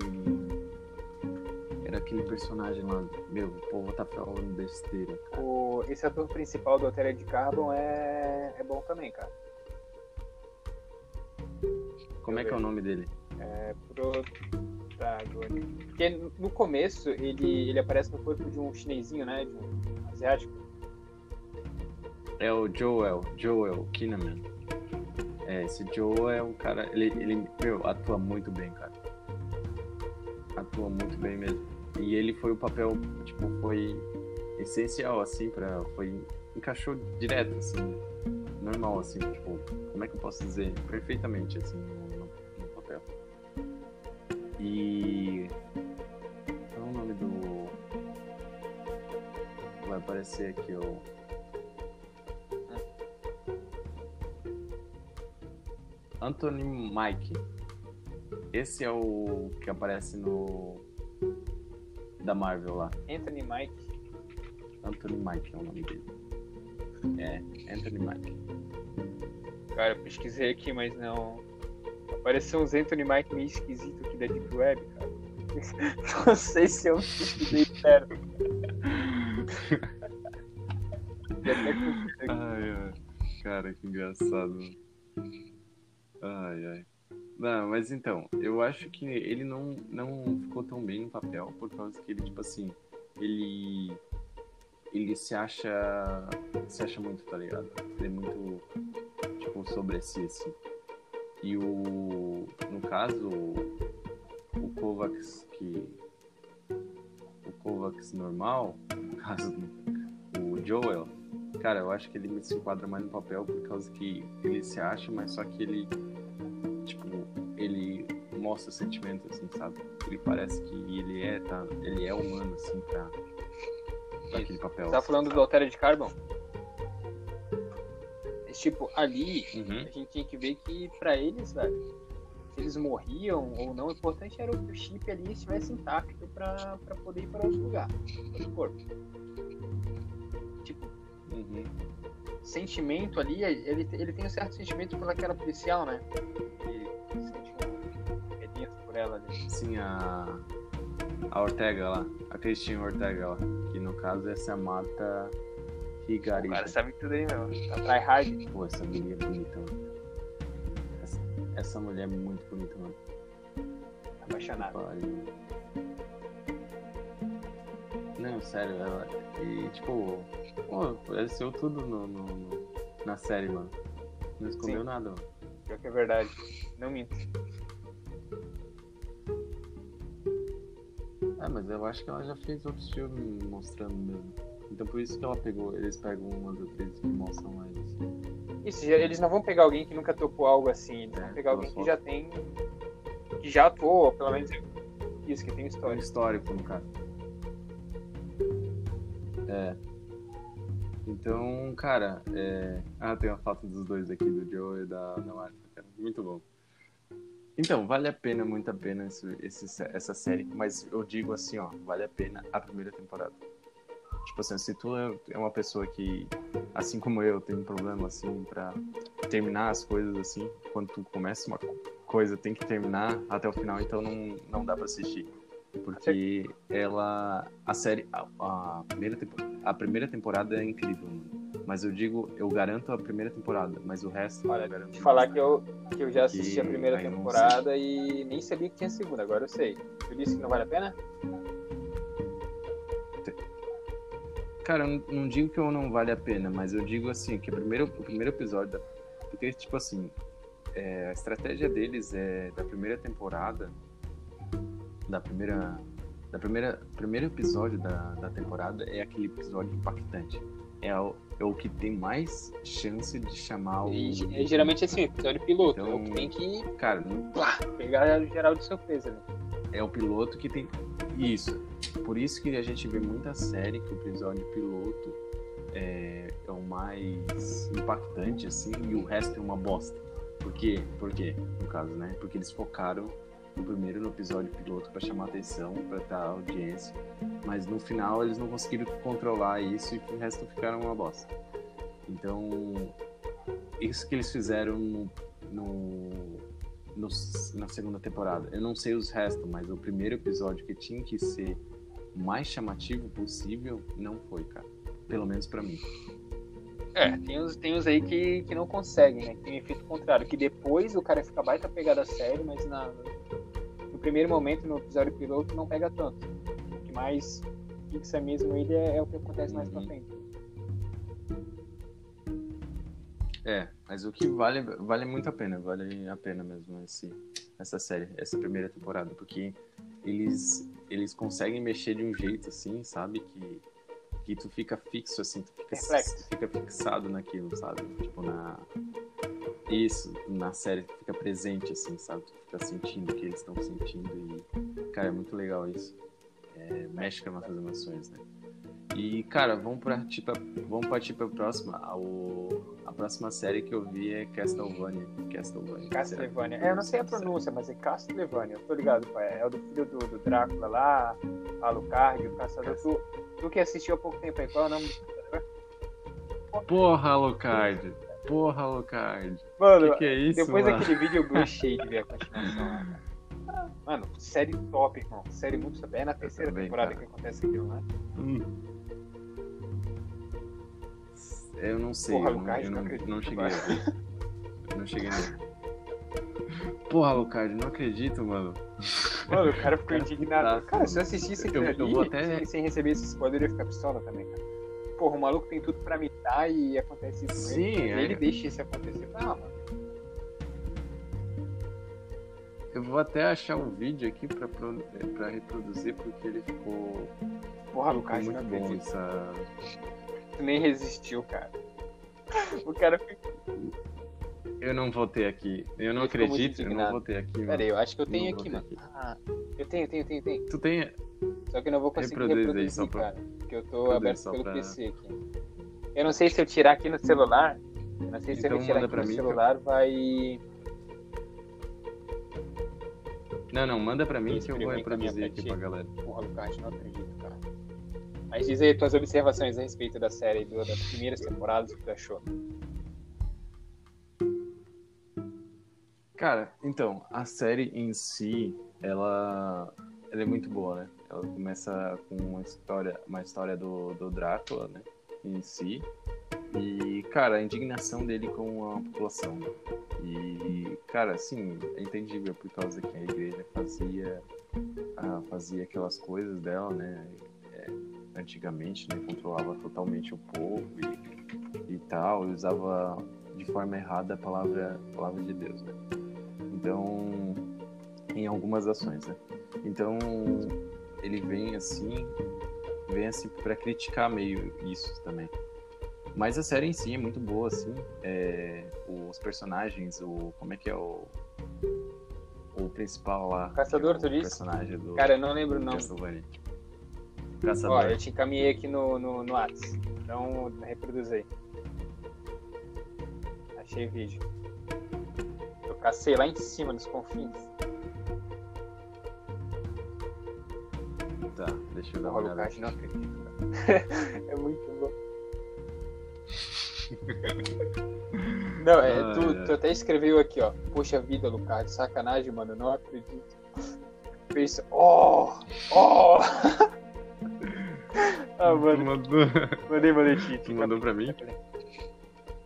era aquele personagem lá, meu, o povo tá falando besteira, cara. o, esse ator principal do Altered Carbon é, é bom também, cara. Como é que é o nome dele? É protagonista. Porque no começo ele, ele aparece no corpo de um chinesinho, né? De um asiático. É o Joel, Joel Kinnaman. É, esse Joel é um cara, ele, ele, meu, atua muito bem, cara. Atua muito bem mesmo. E ele foi o papel, tipo, foi essencial, assim, pra, foi, encaixou direto, assim, normal, assim, tipo, como é que eu posso dizer? Perfeitamente, assim, no, no- papel. E... Qual é o nome do... Vai aparecer aqui, o... Anthony Mike. Esse é o que aparece no. Da Marvel lá. Anthony Mike. Anthony Mike é o nome dele. É, Anthony Mike. Cara, eu pesquisei aqui, mas não. Apareceu uns Anthony Mike meio esquisito aqui da Deep Web, cara. Não sei se eu pesquisei certo. Ai. Cara, que engraçado. Ai, ai. Não, mas então, eu acho que ele não, não ficou tão bem no papel, por causa que ele, tipo assim, ele. Ele se acha. Se acha muito, tá ligado? Ele é muito. Tipo, sobre si, assim. E o. No caso, o Kovacs que. O Kovacs normal, no caso, o Joel, Cara, eu acho que ele se enquadra mais no papel por causa que ele se acha, mas só que ele, ele mostra sentimentos, assim, sabe? Ele parece que ele é, tá, ele é humano, assim, pra, pra aquele papel. Você tá falando do Altered Carbon? Esse, Tipo, ali Uhum. a gente tinha que ver que pra eles, velho, se eles morriam ou não, o importante era que o chip ali estivesse intacto pra, pra poder ir para outro lugar, outro corpo. Tipo, Uhum. sentimento ali, ele, ele tem um certo sentimento pelaquela policial, né? Ele sente ali. Sim, a, a Ortega lá, a Cristina Ortega lá, que no caso essa é a Marta O cara sabe tudo aí, meu. Tá try hard. Pô, essa mulher é bonita, mano. Essa, essa mulher é muito bonita, mano. Apaixonado. Pariu. Não, sério, ela. E tipo, pô, apareceu tudo no, no- no- na série, mano. Não escondeu Sim. nada, mano. Pior que é verdade. Não minto. Ah, mas eu acho que ela já fez outros filmes mostrando mesmo. Então por isso que ela pegou, eles pegam umas atrizes que mostram mais assim. Isso, eles não vão pegar alguém que nunca topou algo assim. Eles É, vão pegar alguém que já tem. que já atuou, ou pelo menos isso, que tem Um história. histórico, no caso. É. Então, cara, é... ah, tem uma foto dos dois aqui, do Joe e da, da Marta, cara. Muito bom. Então, vale a pena, muito a pena esse, esse- essa série, mas eu digo assim, ó, vale a pena a primeira temporada. Tipo assim, se tu é é uma pessoa que, assim como eu, tem um problema, assim, pra terminar as coisas, assim, quando tu começa uma co- coisa, tem que terminar até o final, então não, não dá pra assistir. Porque ela, a série, a, a primeira, a primeira temporada é incrível. Mas eu digo, eu garanto a primeira temporada, mas o resto Olha, eu garanto. Te falar que eu, que eu já assisti a primeira eu temporada e nem sabia que tinha segunda, agora eu sei. Tu disse que não vale a pena? Cara, eu não- não digo que eu não vale a pena, mas eu digo assim, que o primeiro, o primeiro episódio. Da... Porque, tipo assim, é, a estratégia deles é da primeira temporada. Da primeira. Da primeira. Primeiro episódio da, da temporada é aquele episódio impactante. É o, é o que tem mais chance de chamar o. E, ge- geralmente assim, episódio piloto. Então- é o que tem que Cara, não- plá, pegar geral de surpresa, né? é o piloto que tem. Isso. Por isso que a gente vê muita série que o episódio piloto é, é o mais impactante, assim, e o resto é uma bosta. Por quê? Por quê, no caso, né? Porque eles focaram no primeiro no episódio piloto para chamar atenção, para dar audiência, mas no final eles não conseguiram controlar isso e o resto ficaram uma bosta. Então, isso que eles fizeram no, no, no- na segunda temporada. Eu não sei os restos, mas o primeiro episódio que tinha que ser o mais chamativo possível não foi, cara. Pelo menos pra mim. É, tem uns, tem uns aí que, que não conseguem, né? Que tem um efeito contrário. Que depois o cara fica baita pegada sério, mas na, primeiro momento, no episódio piloto, não pega tanto. O que mais fixa mesmo ele é, é o que acontece mais pra Uhum. frente. É, mas o que vale vale muito a pena, vale a pena mesmo esse, essa série, essa primeira temporada, porque eles eles conseguem mexer de um jeito assim, sabe, que que tu fica fixo assim, tu fica, fica fixado naquilo, sabe? Tipo na isso, na série tu fica presente assim, sabe? Tu fica sentindo o que eles estão sentindo e cara, é muito legal isso. É, mexe com as nossas emoções, né? E, cara, vamos partir pra, vamos partir pra próxima. A, o- a próxima série que eu vi é Castlevania. Castlevania. Castlevania. É, eu não sei a pronúncia, mas é Castlevania. Eu tô ligado, pai. É o do filho do, do Drácula lá, Alucard, o caçador. Tu, tu que assistiu há pouco tempo aí, qual é o nome? Porra, Alucard. Porra, Alucard. Mano, Que que é isso, depois mano? daquele vídeo eu gostei de ver a continuação cara. Mano, série top, irmão. Série muito top. É na terceira também, temporada cara. que acontece aquilo, né? Hum. Eu não sei, Porra, eu, não, eu não não, cheguei a ver. Eu não cheguei nele. Porra, Alucard, não acredito, mano. Mano, o cara ficou indignado. Cara, se eu mano. assistisse aquilo eu ali, vou até- sem, sem receber esse spoiler, eu ia ficar pistola também, cara. Porra, o maluco tem tudo pra me dar e acontece isso Sim, ele. é. Ele deixa isso acontecer. Ah, mano. Eu vou até achar um vídeo aqui pra, pra reproduzir, porque ele ficou, Porra, ficou Lucas, não muito bom essa... Tu nem resistiu, cara. O cara fica. Eu não vou ter aqui. Eu não muito acredito, eu não ter aqui, mano. Pera aí, eu acho que eu tenho aqui, mano. aqui. Ah, eu tenho, tenho, tenho, tenho. Tu tem... Só que eu não vou conseguir Reproduz aí, reproduzir, só pra- cara. Porque eu tô aberto pelo pra- PC aqui. Eu não sei se eu tirar aqui no celular. eu Não sei se Então eu tirar manda aqui no mim, celular, vai. Não, não, manda pra mim que eu vou reproduzir aqui pra galera. Porra, Lucas, não acredito, cara. Mas diz aí tuas observações a respeito da série, do, das primeiras temporadas, o que tu achou? Cara, então, a série em si, ela, ela é muito boa, né? Ela começa com uma história, uma história do, do Drácula, né? Em si. E, cara, a indignação dele com a população. E, cara, assim, é entendível por causa que a igreja fazia, ah, fazia aquelas coisas dela, né? É, antigamente, né? Controlava totalmente o povo e, e tal, e usava de forma errada a palavra, a palavra de Deus, né? Então, em algumas ações, né? Então, ele vem assim, vem assim para criticar meio isso também. Mas a série em si é muito boa, assim. É, os personagens, o como é que é o o principal lá? Caçador, é disse? personagem do Cara, eu não lembro o nome. Castlevania. Ó, Caçador. eu te encaminhei aqui no, no, no Whats. Então, reproduz aí. Achei o vídeo. Cacei lá em cima, nos confins. Tá, deixa eu dar uma olhada. Não acredito, é muito bom. Não, é, tu, tu até escreveu aqui, ó. Poxa vida, Lucard, sacanagem, mano, não acredito. Fez, oh, oh. ah, Tu mano, mandou, mandei boletim. tu mandou pra mim?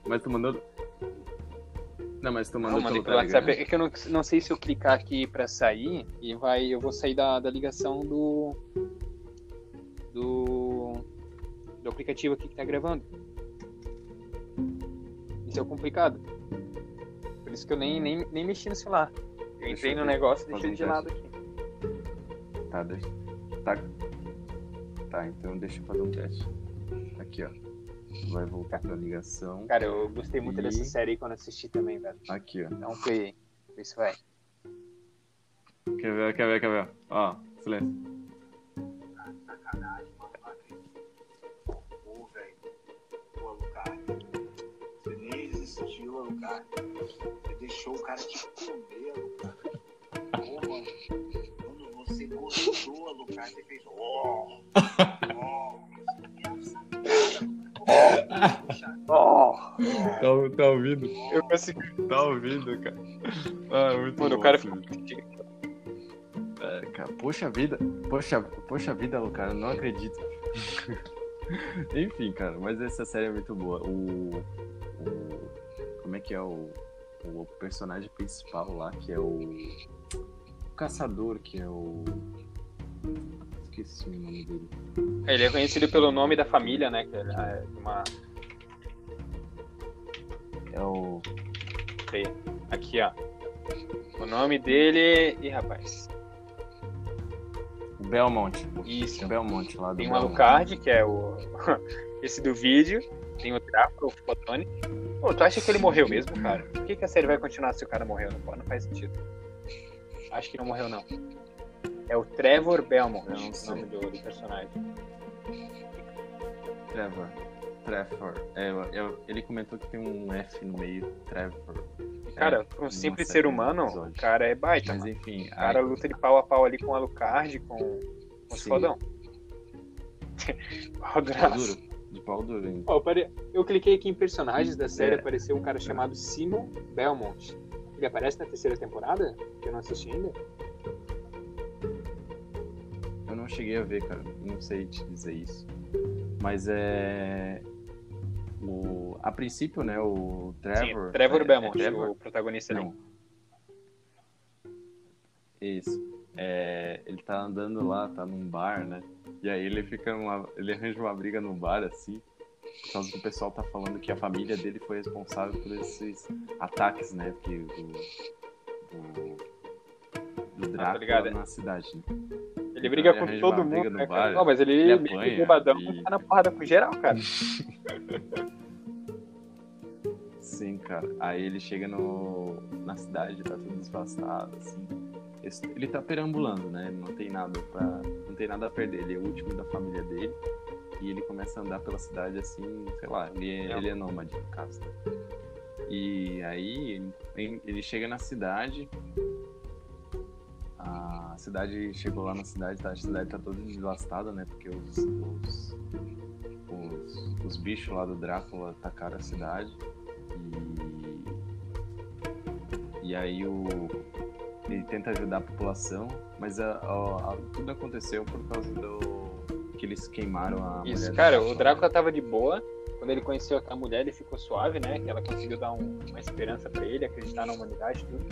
Mas tu mandou. Não, mas tu mandou Não, pelo pelo WhatsApp. Telegram. É que eu não, não sei se eu clicar aqui pra sair e vai, eu vou sair da, da ligação do, do do aplicativo aqui que tá gravando. Isso é complicado. Por isso que eu nem, nem, nem mexi no celular. Eu entrei eu no negócio e deixei de lado aqui. Tá, deixa. Tá. Tá, então deixa eu fazer um teste. Aqui, ó. Vai voltar pra ligação. Cara, eu gostei muito E- dessa série aí quando assisti também, velho. Aqui, ó. Dá um play aí. Vê se vai. Quer ver, quer ver, quer ver? Ó, silêncio. Alucard. Você deixou o cara te comer, Alucard. Pô, mano. Quando você gostou, Alucard, você fez. Oh! Oh! Oh, Tá, tá ouvindo? eu consegui. Tá ouvindo, cara. Ah, muito Mano, bom, o cara ficou. É, cara, poxa vida. Poxa, poxa vida, cara, não acredito. Enfim, cara, mas essa série é muito boa. O. o como é que é o. O personagem principal lá, que é o. O caçador, que é o. Esqueci o nome dele. Ele é conhecido pelo nome da família, né? Que é uma. É o. Aqui, ó. O nome dele. Ih, rapaz. O Belmont. Isso. O Belmont lá do Tem o. Alucard, que é o. Esse do vídeo. Tem o Drácula, o Fotone. Pô, tu acha que ele morreu mesmo, cara? Por que, que a série vai continuar se o cara morreu? Não, não faz sentido. Acho que não morreu, não. É o Trevor Belmont, Eu não o nome do, do personagem. Trevor. Trevor. É, eu- ele comentou que tem um F no meio. Trevor. Cara, É, um simples ser um humano, o cara é baita. Mas enfim. O cara aí- luta de pau a pau ali com o Alucard, com, com os fodão. Pau de pau duraço. duro. De pau duro ainda. Ó, apare- eu cliquei aqui em personagens da série, É. apareceu um cara chamado Simon Belmont. Ele aparece na terceira temporada, que eu não assisti ainda. Não cheguei a ver, cara. Não sei te dizer isso. Mas é. O... A princípio, né? O Trevor. Sim, Trevor é- Belmont, é Trevor? o protagonista ali. Não. Isso. É, ele tá andando lá, tá num bar, né? E aí ele fica numa, ele arranja uma briga no bar assim, por causa que o pessoal tá falando que a família dele foi responsável por esses ataques, né? Porque do, do, do Drácula ligado, é. na cidade. Né? Ele briga Ele com todo mundo, né, cara? Não, mas ele, ele meio que apanha bobadão, e- tá na porrada com geral, cara. Sim, cara. Aí ele chega no, na cidade, tá tudo desvastado, assim. Ele tá perambulando, né? Ele não tem nada para, não tem nada a perder. Ele é o último da família dele e ele começa a andar pela cidade assim, sei lá. Ele é, É. ele é nômade, no caso. né? E aí ele, ele chega na cidade. A cidade chegou lá na cidade, tá? a cidade tá toda devastada, né? Porque os, os, os, os bichos lá do Drácula atacaram a cidade. E, e aí o, ele tenta ajudar a população, mas a- a- a- tudo aconteceu por causa do que eles queimaram a Isso, mulher cara, o Drácula tava de boa. Quando ele conheceu a mulher, ele ficou suave, né? Que ela conseguiu dar um- uma esperança pra ele, acreditar na humanidade, tudo.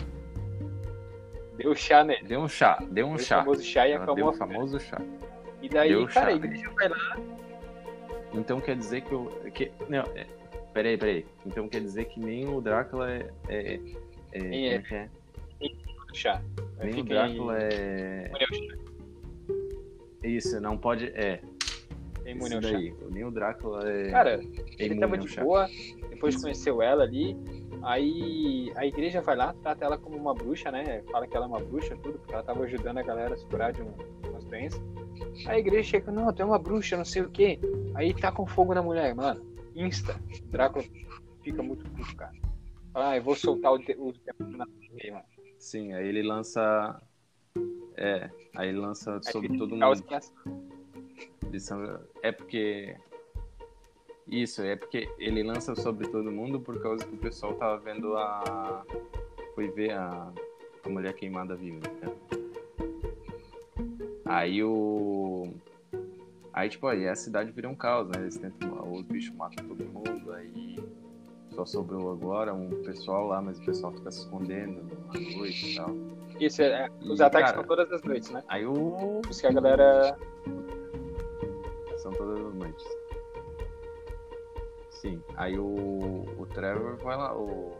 Deu chá nele. Deu um chá, deu um Deu o chá. famoso chá e Ela acalmou deu a o famoso chá. E daí, deu cara, chá, a igreja vai lá. Então quer dizer que o. Que, não, é, peraí, peraí. Então quer dizer que nem o Drácula é. é, é Nem é é? chá. Aí Nem o Drácula em- é. chá. Isso, não pode. É. É ao chá. daí. Nem o Drácula é. Cara, é ele tava de boa, depois conheceu ela ali, aí a igreja vai lá, trata ela como uma bruxa, né? Fala que ela é uma bruxa, tudo, porque ela tava ajudando a galera a se curar de um, umas doenças. Aí a igreja chega, não, tu é uma bruxa, não sei o quê. Aí tá com fogo na mulher, mano. Insta. Drácula fica muito puto, cara. Ah, eu vou soltar o, o tempo na mano. Sim, aí ele lança. É, aí ele lança sobre todo mundo. É porque. Isso, é porque ele lança sobre todo mundo por causa que o pessoal tava vendo a. Foi ver a, a mulher queimada viva. Né? Aí o. Aí, tipo, aí a cidade vira um caos, né? Eles tentam. Os bichos matam todo mundo, aí só sobrou agora um pessoal lá, mas o pessoal fica se escondendo à noite e tal. Isso, é, os E, ataques cara, são todas as noites, né? Aí o. Por isso que a galera. São todas as noites. Sim. Aí o, o Trevor vai lá, o,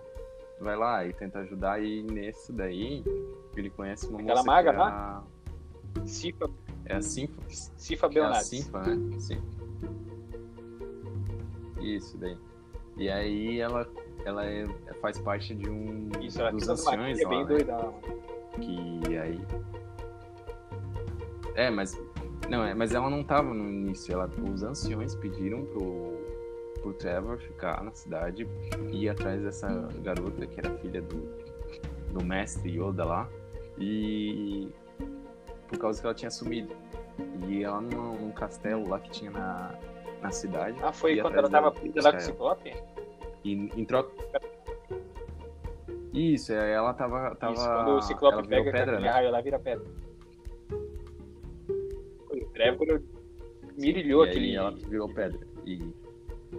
vai lá e tenta ajudar e nesse daí ele conhece uma Aquela moça maga que é lá? a, Cifa, é a Sinfa. Cifa É a Belnades. Né? Sim. Isso daí. E aí ela, ela é- faz parte de um Isso, ela dos fica numa anciões lá, bem né? doida. lá. que aí é mas não é mas ela não tava no início ela os anciões pediram pro pro Trevor ficar na cidade e ir atrás dessa garota que era filha do do mestre Yoda lá e por causa que ela tinha sumido e ela num, num castelo lá que tinha na na cidade Ah, foi quando ela tava presa lá com o Ciclope? e em troca isso, aí ela tava. tava Isso, quando o Ciclope ela pega pedra, né? raio lá, vira pedra. O Trevor mirilhou E aquele. ela virou pedra. E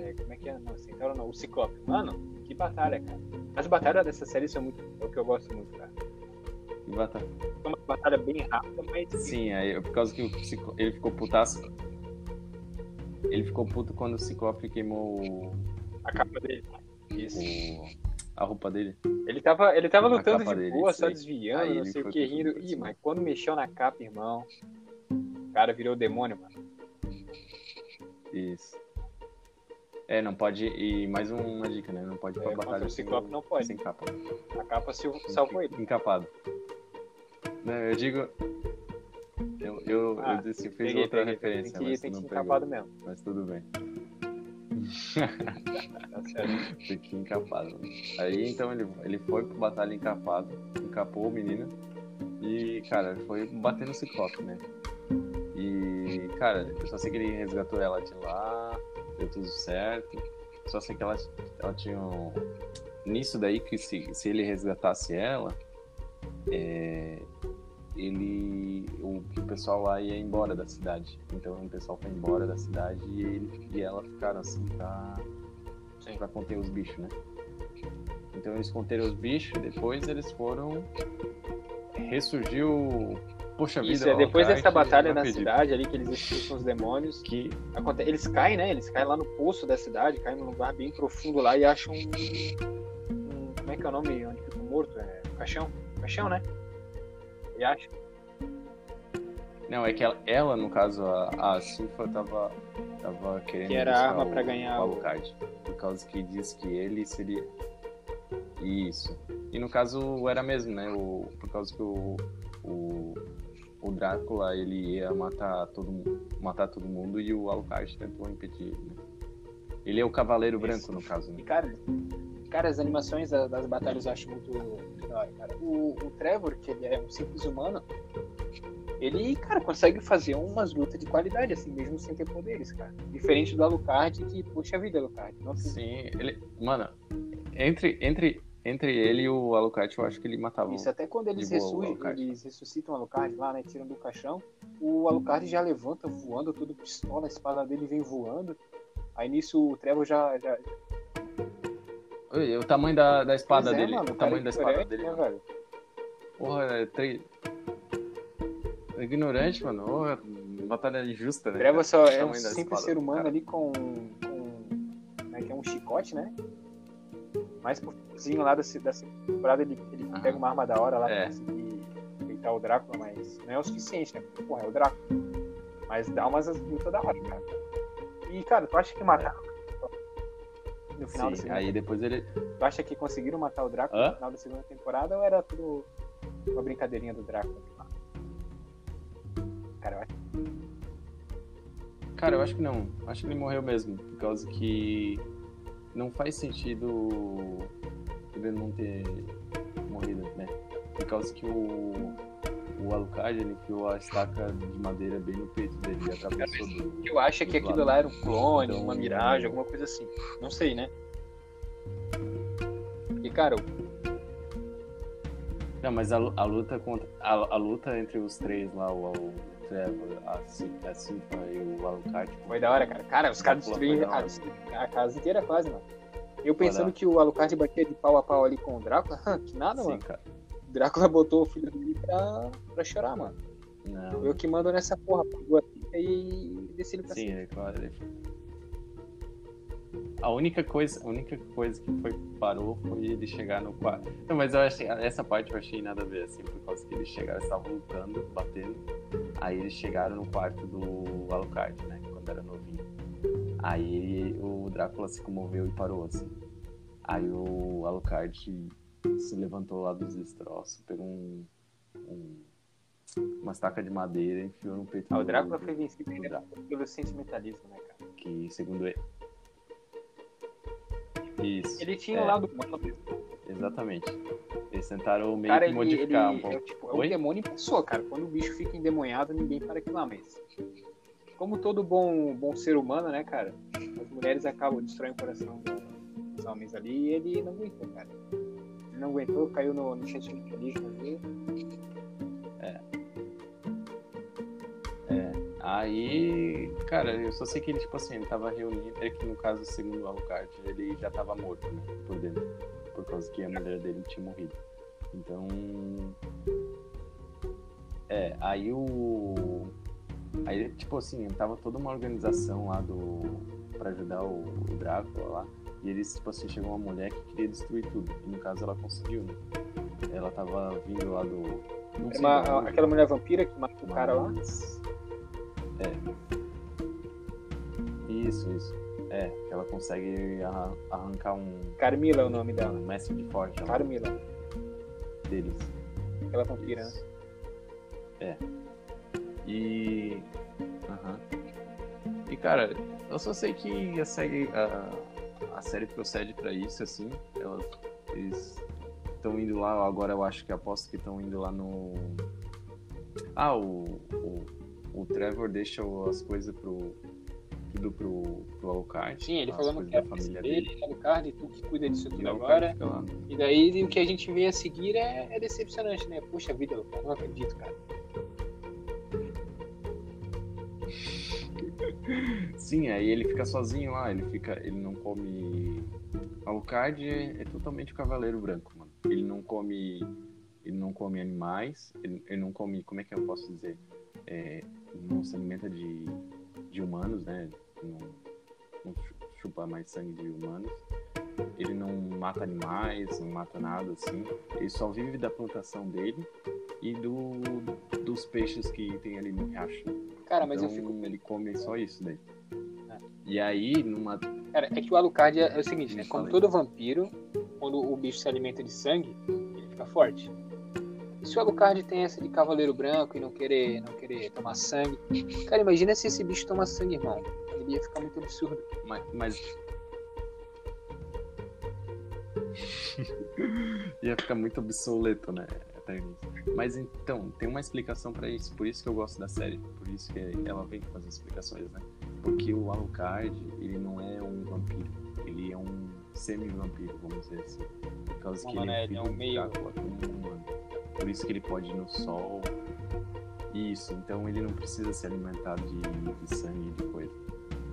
é, como é que é? Não, Centauro não. O Ciclope. Mano, que batalha, cara. As batalhas dessa série são muito. É o que eu gosto muito, cara. e batalha. É uma batalha bem rápida, mas. Sim, aí por causa que o Ciclo- ele ficou putaço. Ele ficou puto quando o Ciclope queimou A capa dele. Isso. o- a roupa dele. Ele tava, ele tava lutando de dele, boa, só aí. desviando, Aí não sei o que, rindo. Ih, assim. mas quando mexeu na capa, irmão. O cara virou demônio, mano. Isso. É, não pode. E mais uma dica, né? Não pode ir pra É, batalha o Ciclope sem- não pode. sem capa. A capa se- salvou ele. Encapado. Não, eu digo. Eu, eu, Ah, eu disse, fiz Peguei, outra peguei. referência, Tem que, mas tem que ir pegou. encapado mesmo. Mas tudo bem. Tá certo. Fiquei encapado. Aí então ele, ele foi pro batalha encapado, encapou o menino e, cara, foi bater no Ciclope, né? E, cara, eu só sei que ele resgatou ela de lá, deu tudo certo. Só sei que ela, ela tinha um... Nisso daí, que se, se ele resgatasse ela, é, ele... O, o pessoal lá ia embora da cidade. Então o pessoal foi embora da cidade e, ele, e ela ficaram assim pra Sim. pra conter os bichos, né? Então eles conteram os bichos, depois eles foram. Ressurgiu. Poxa vida, Isso, é depois dessa batalha na acredito. cidade ali, que eles expulsam os demônios, Que. aconte- eles caem, né? Eles caem lá no poço da cidade, caem num lugar bem profundo lá e acham um. um- como é que é o nome onde fica morto? É um caixão? Caixão, né? E acham. Não, é que ela, ela, no caso, a, a Silfa tava, tava querendo. Que era a arma pra ganhar o o- Alucard. Por causa que diz que ele seria. Isso. E no caso era mesmo, né? O, por causa que o, o, o Drácula ele ia matar todo, matar todo mundo e o Alucard tentou impedir ele. Né? Ele é o Cavaleiro Isso. Branco, no caso. Né? E, cara, cara, as animações da- das batalhas eu acho muito, muito da hora, cara. O, o Trevor, que ele é um simples humano, ele, cara, consegue fazer umas lutas de qualidade, assim, mesmo sem ter poderes, cara. Diferente do Alucard, que, puxa vida, Alucard. Não Sim, ele. Mano, entre, entre, entre ele e o Alucard, eu acho que ele matava. Isso, até quando eles, eles ressuscitam o Alucard lá, né? Tiram do caixão, o Alucard já levanta voando, todo pistola, a espada dele vem voando. Aí nisso o Trevor já. já... Oi, O tamanho da, da espada Pois é, dele. mano, o tamanho da é espada ignorante, dele. né, mano. velho? Porra, é tre... Ignorante, mano. Porra, batalha injusta, né? Trevor só é um simples espada ser humano cara. ali com. com é que é? Um chicote, né? Mais pro finzinho lá da, ci- da temporada ele, ele Aham. pega uma arma da hora lá É. pra conseguir deitar o Drácula, mas não é o suficiente, né? Porque, porra, é o Drácula. Mas dá umas lutas da hora, cara. E, cara, tu acha que mataram no final da Sim, segunda aí depois ele. Tu acha que conseguiram matar o Drácula Hã? no final da segunda temporada ou era tudo uma brincadeirinha do Drácula? Cara, eu acho Cara, eu acho que não. Acho que ele morreu mesmo. Por causa que não faz sentido ele não ter morrido, né? Por causa que o, o Alucard ele enfiou a estaca de madeira bem no peito dele e atravessou do. Eu acho que aquilo lado. lá era um clone, Então- uma miragem, alguma coisa assim. Não sei, né? E cara, Não, mas a, a luta contra. A, a luta entre os três lá, o, o Trevor, a, Ci- a Cinta e o Alucard. tipo, foi da hora, cara. Cara, os caras destruíram a, a casa inteira quase, mano. Eu pensando que o Alucard batia de pau a pau ali com o Drácula, que nada, Sim, mano. cara. O Drácula botou o filho dele pra, pra chorar, mano. Não. Eu que mando nessa porra, pegou a fita e desci ele pra Sim, cima. ele, claro, ele... A única coisa, a única coisa que foi parou foi ele chegar no quarto. Não, mas eu achei, essa parte eu achei nada a ver, assim, por causa que eles chegaram, eles estavam lutando, batendo. Aí eles chegaram no quarto do Alucard, né? Quando era novinho. Aí o Drácula se comoveu e parou, assim. Aí o Alucard se levantou lá dos destroços, pegou um, um- uma estaca de madeira e enfiou no peito Ah, o Drácula do- foi vencido pelo sentimentalismo, né, cara? que segundo ele. Isso. Ele tinha é, o lado humano. Exatamente. Eles tentaram meio Cara, que ele, modificar ele um pouco. é, tipo, é um demônio em pessoa, cara. Quando o bicho fica endemoniado, ninguém para aquilo lá, mas. Como todo bom, bom ser humano, né, cara? As mulheres acabam destroindo o coração do- dos homens ali e ele não aguentou, cara. Ele não aguentou, caiu no, no sentimentalismo ali. Aí, cara, eu só sei que ele, tipo assim, ele tava reunido. É que no caso, segundo o Alucard, ele já tava morto, né? Por dentro. Por causa que a mulher dele tinha morrido. Então. É, aí o. Aí, tipo assim, tava toda uma organização lá do. pra ajudar o, o Drácula lá. E eles, tipo assim, chegou uma mulher que queria destruir tudo. E no caso ela conseguiu, né? Ela tava vindo lá do. Uma- aquela mulher vampira que matou o cara lá. É. Isso, isso. É, que ela consegue arran- arrancar um, Carmila é o nome dela. um mestre de forte Carmila, deles. vampira, né? Isso. É. E. Aham. E cara, eu só sei que a série, a, a série procede pra isso, assim. Elas, eles estão indo lá, agora eu acho que aposto que estão indo lá no. Ah, o, o, o Trevor deixa as coisas pro. Tudo pro, pro Alucard. Sim, ele falando coisas que a família dele, dele. é o card, tu que cuida disso E tudo Alucard agora. E daí o que a gente vê a seguir é, é decepcionante, né? Puxa vida, eu não acredito, cara. Sim, aí ele fica sozinho lá, ele fica. Ele não come. Alucard é, é totalmente o cavaleiro branco, mano. Ele não come. Ele não come animais, ele, ele não come. Como é que eu posso dizer? É, não se alimenta de, de humanos, né? Não, não chu- chupa mais sangue de humanos. Ele não mata animais, não mata nada assim. Ele só vive da plantação dele e do, dos peixes que tem ali no riacho. Cara, mas então, eu fico. ele come só isso daí. É. E aí, numa. Cara, é que o Alucard é, é o seguinte, né? Como todo vampiro, quando o bicho se alimenta de sangue, ele fica forte. E se o Alucard tem essa de cavaleiro branco e não querer, não querer tomar sangue. Cara, imagina se esse bicho toma sangue, irmão. Ele ia ficar muito absurdo. Mas. mas... Ia ficar muito obsoleto, né? Mas então, tem uma explicação pra isso. Por isso que eu gosto da série. Por isso que ela vem com as explicações, né? Porque o Alucard, ele não é um vampiro. Ele é um semi-vampiro, vamos dizer assim. Por causa que Humano, ele é, ele é um meio- um. Por isso que ele pode ir no sol. Isso, então ele não precisa se alimentar de, de sangue e de coisa.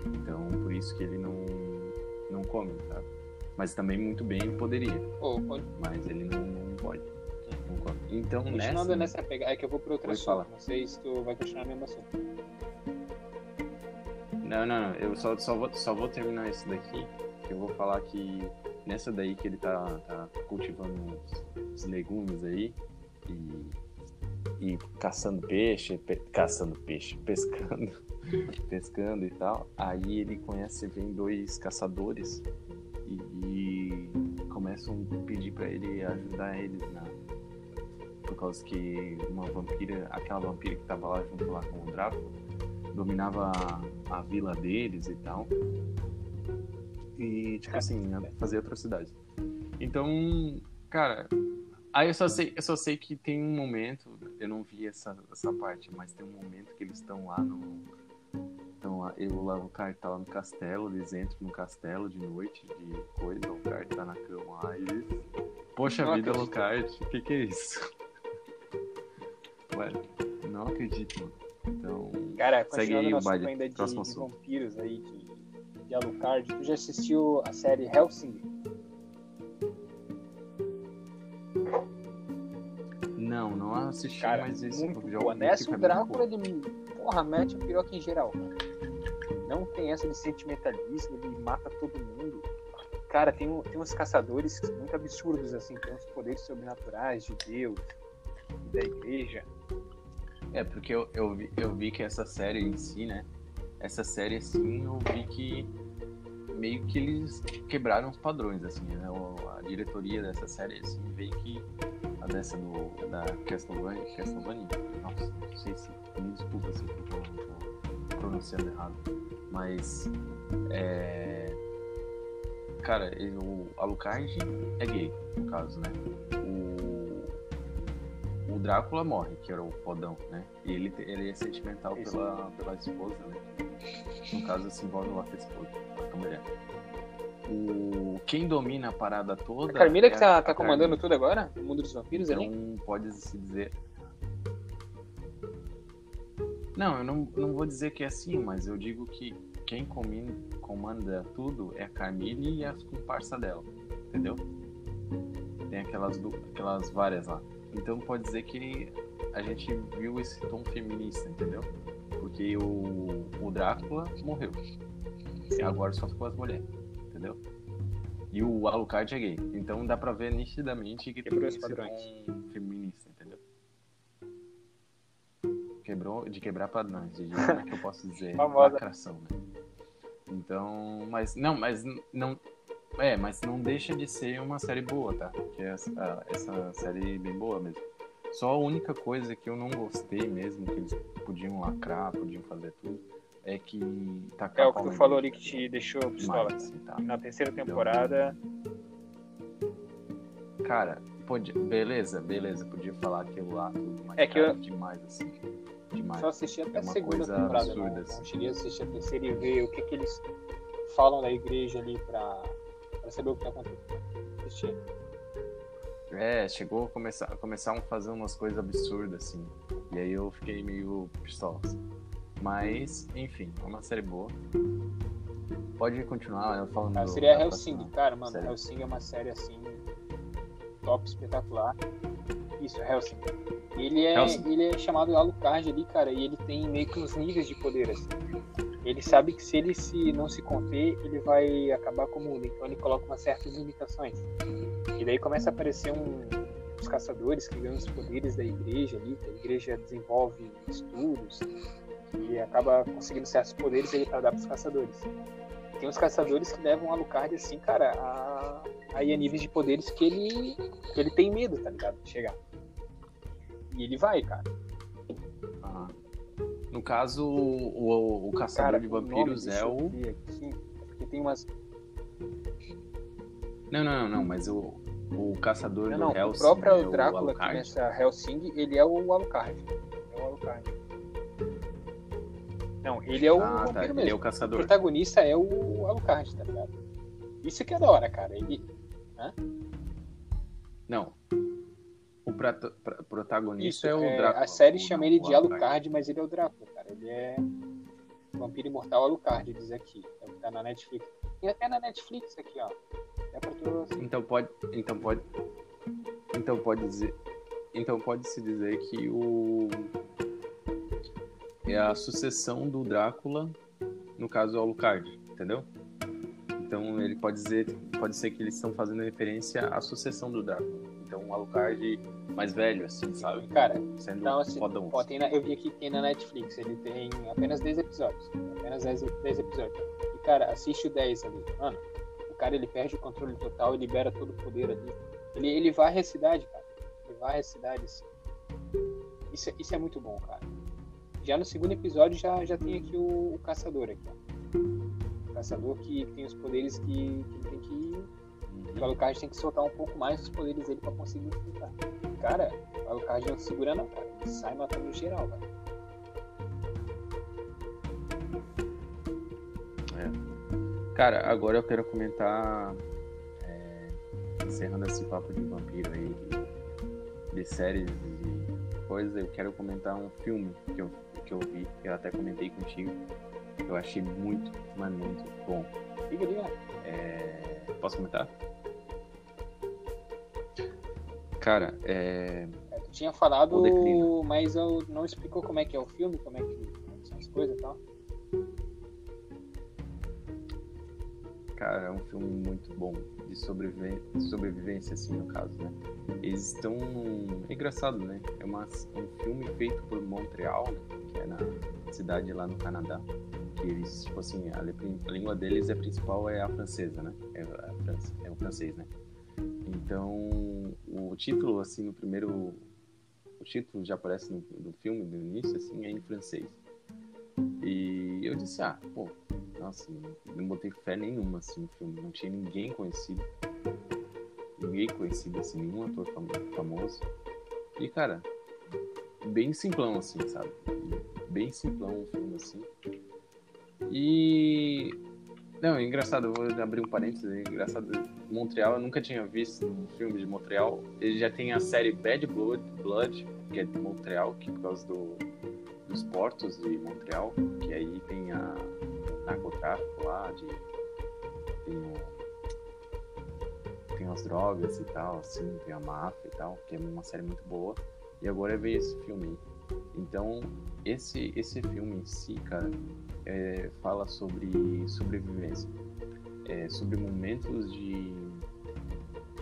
Então, por isso que ele não, não come, sabe? Mas também muito bem ele poderia, Pô, pode- mas ele não, não pode. Não come. Então, continuando nessa, nessa pegada, é que eu vou Pode assunto. falar. Não sei se tu vai continuar no mesmo assunto. Não, não, não. Eu só, só, vou, só vou terminar isso daqui. Que eu vou falar que nessa daí que ele tá, tá cultivando os, os legumes aí e, e caçando peixe, pe- caçando peixe, pescando, pescando e tal. Aí ele conhece, vem dois caçadores e, e começam a pedir pra ele ajudar eles na. Por causa que uma vampira, aquela vampira que tava lá junto lá com o Drácula, dominava a, a vila deles e tal. E, tipo assim, fazia atrocidades. Então, cara, aí eu só sei, eu só sei que tem um momento, eu não vi essa, essa parte, mas tem um momento que eles estão lá no. Então lá, eu lá, o cara tá lá no castelo, eles entram no castelo de noite, de coisa, o cara tá na cama lá e eles. Poxa Não vida. Locard, o que que é isso? Ué, não acredito. Então. Cara, Segue aí o baile. ainda de, de vampiros aí, de, de Alucard, tu já assistiu a série Hellsing? Não, não assisti, Cara, mas esse muito já boa. Nessa o Drácula, ele, porra, mete a piroca em geral. cara. Não tem essa de sentimentalismo, ele mata todo mundo. Cara, tem, um- tem uns caçadores muito absurdos, assim, tem uns poderes sobrenaturais de Deus e da igreja. É, porque eu, eu, vi, eu vi que essa série em si, né? Essa série, assim, eu vi que meio que eles quebraram os padrões, assim, né? A diretoria dessa série, assim, vê que a dessa do, da Castlevania, Castlevania, nossa, não sei se, me desculpa se eu tô pronunciando errado, mas, é... Cara, ele- o Alucard é gay, no caso, né? O, o Drácula morre, que era o fodão, né? E ele, ele é sentimental pela, pela esposa, né? No caso, se envolve lá com a esposa, com a mulher. O, quem domina a parada toda. A Carmila é que tá, a- tá a comandando Carmila. tudo agora? O mundo dos vampiros ali? Então pode-se dizer. Não, eu não, não vou dizer que é assim, mas eu digo que quem comi- comanda tudo é a Carmille e as comparsas dela, entendeu? Tem aquelas, aquelas várias lá. Então pode dizer que a gente viu esse tom feminista, entendeu? Porque o, o Drácula morreu. E agora só ficou as mulheres, entendeu? E o Alucard é gay. Então dá pra ver nitidamente que Quebrou tem esse padrões. tom feminista, entendeu? Quebrou de quebrar padrões, de como é que eu posso dizer? Lacração, né? Então, mas não, mas não é, mas não deixa de ser uma série boa, tá? Que é essa, essa série bem boa mesmo. Só a única coisa que eu não gostei mesmo, que eles podiam lacrar, podiam fazer tudo, é que tá É o que tu falou ali que te deixou pistola. assim, tá? Na terceira temporada, Cara, podia, beleza, beleza, podia falar aquilo lá tudo, mas É que cara, eu- demais assim. Demais. só assisti até É a segunda temporada. absurda, não, assim. cheguei a assistir a terceira e ver o que, que eles falam da igreja ali pra, pra saber o que tá acontecendo. Assisti. É, chegou a começar, começaram a fazer umas coisas absurdas, assim. E aí eu fiquei meio pistola. assim. Mas, enfim, é uma série boa. Pode continuar eu falando. Ah, do- seria Hellsing, próxima cara, mano. série. Hellsing é uma série assim top, espetacular. Isso, Hellsing. Ele é, Hellsing. ele é chamado Alucard ali, cara, e ele tem meio que uns níveis de poder, assim. Ele sabe que se ele se não se conter, ele vai acabar com o mundo. Então ele coloca umas certas limitações. E daí começa a aparecer um, uns caçadores que ganham os poderes da igreja ali, a igreja desenvolve estudos e acaba conseguindo certos poderes aí para dar pros caçadores. Tem uns caçadores que levam o Alucard assim, cara, a, a ir a níveis de poderes que ele, que ele tem medo, tá ligado? De chegar. E ele vai, cara. Ah. No caso, o, o, o caçador Cara, de o vampiros deixa é o. aqui, porque tem umas. Não, não, não, não, mas o, o caçador Não, do não, o Hellsing próprio é o Drácula aqui Alucard. nessa Hellsing, ele é o Alucard. É o Alucard. Não, ele é o Ah, tá, ele mesmo. é o O caçador. protagonista é o Alucard, tá ligado? Isso que é da hora, cara. Ele, Não. O prato- pra- protagonista Isso, é o é, Drácula. a série o- chama ele o de Alucard, mas ele é o Drácula, cara. Ele é vampiro imortal Alucard, diz aqui. É o que tá na Netflix. Tem até na Netflix aqui, ó. É pra tu assim, Então pode, então pode, então pode dizer, então pode se dizer que o é a sucessão do Drácula, no caso o Alucard, entendeu? Então ele pode dizer, pode ser que eles estão fazendo referência à sucessão do Drácula. Então o Alucard mais velho, assim, sabe? Cara, Sendo então assim, fodão. ó, tem na- eu vi aqui que tem na Netflix. Ele tem apenas 10 episódios. Apenas 10, 10 episódios. E, cara, assiste o 10 ali. Mano, o cara ele perde o controle total e libera todo o poder ali. Ele, ele varre a cidade, cara. Ele varre a cidade, assim. Isso, é- isso é muito bom, cara. Já no segundo episódio já, já tem aqui o, o caçador aqui, ó. O caçador que tem os poderes que, que ele tem que O Alucard tem que soltar um pouco mais os poderes dele pra conseguir enfrentar. Cara, o Alucard não segura não, cara. Ele sai matando geral, velho. Cara, agora eu quero comentar, é, encerrando esse papo de vampiro aí, de, de séries e coisas, eu quero comentar um filme que eu, que eu vi, que eu até comentei contigo, eu achei muito, mas muito bom. Liga, liga. É, posso comentar? Cara, é, É, tu tinha falado, mas eu não explicou como é que é o filme, como é que, como são as coisas e tal. Cara, é um filme muito bom de sobrevivência, assim, no caso, né? Eles estão. É engraçado, né? É uma, um filme feito por Montreal, que é na cidade lá no Canadá. Que eles, tipo assim, a, a língua deles é principal é a francesa, né? É, a França, é o francês, né? Então, o título, assim, no primeiro. O título já aparece no, no filme, no início, assim, é em francês. E eu disse, ah, pô, nossa, não botei fé nenhuma assim no filme. Não tinha ninguém conhecido. Ninguém conhecido, assim, nenhum ator fam- famoso. E, cara, bem simplão, assim, sabe? Bem simplão o filme, assim. E. Não, é engraçado, vou abrir um parênteses. É engraçado, Montreal, eu nunca tinha visto um filme de Montreal. Ele já tem a série Bad Blood, Blood que é de Montreal, que é por causa do, dos portos de Montreal, que aí tem a narcotráfico lá, de, tem, o, tem as drogas e tal, assim, tem a máfia e tal, que é uma série muito boa. E agora veio esse filme. Então, esse, esse filme em si, cara, é, fala sobre sobrevivência. É, sobre momentos de.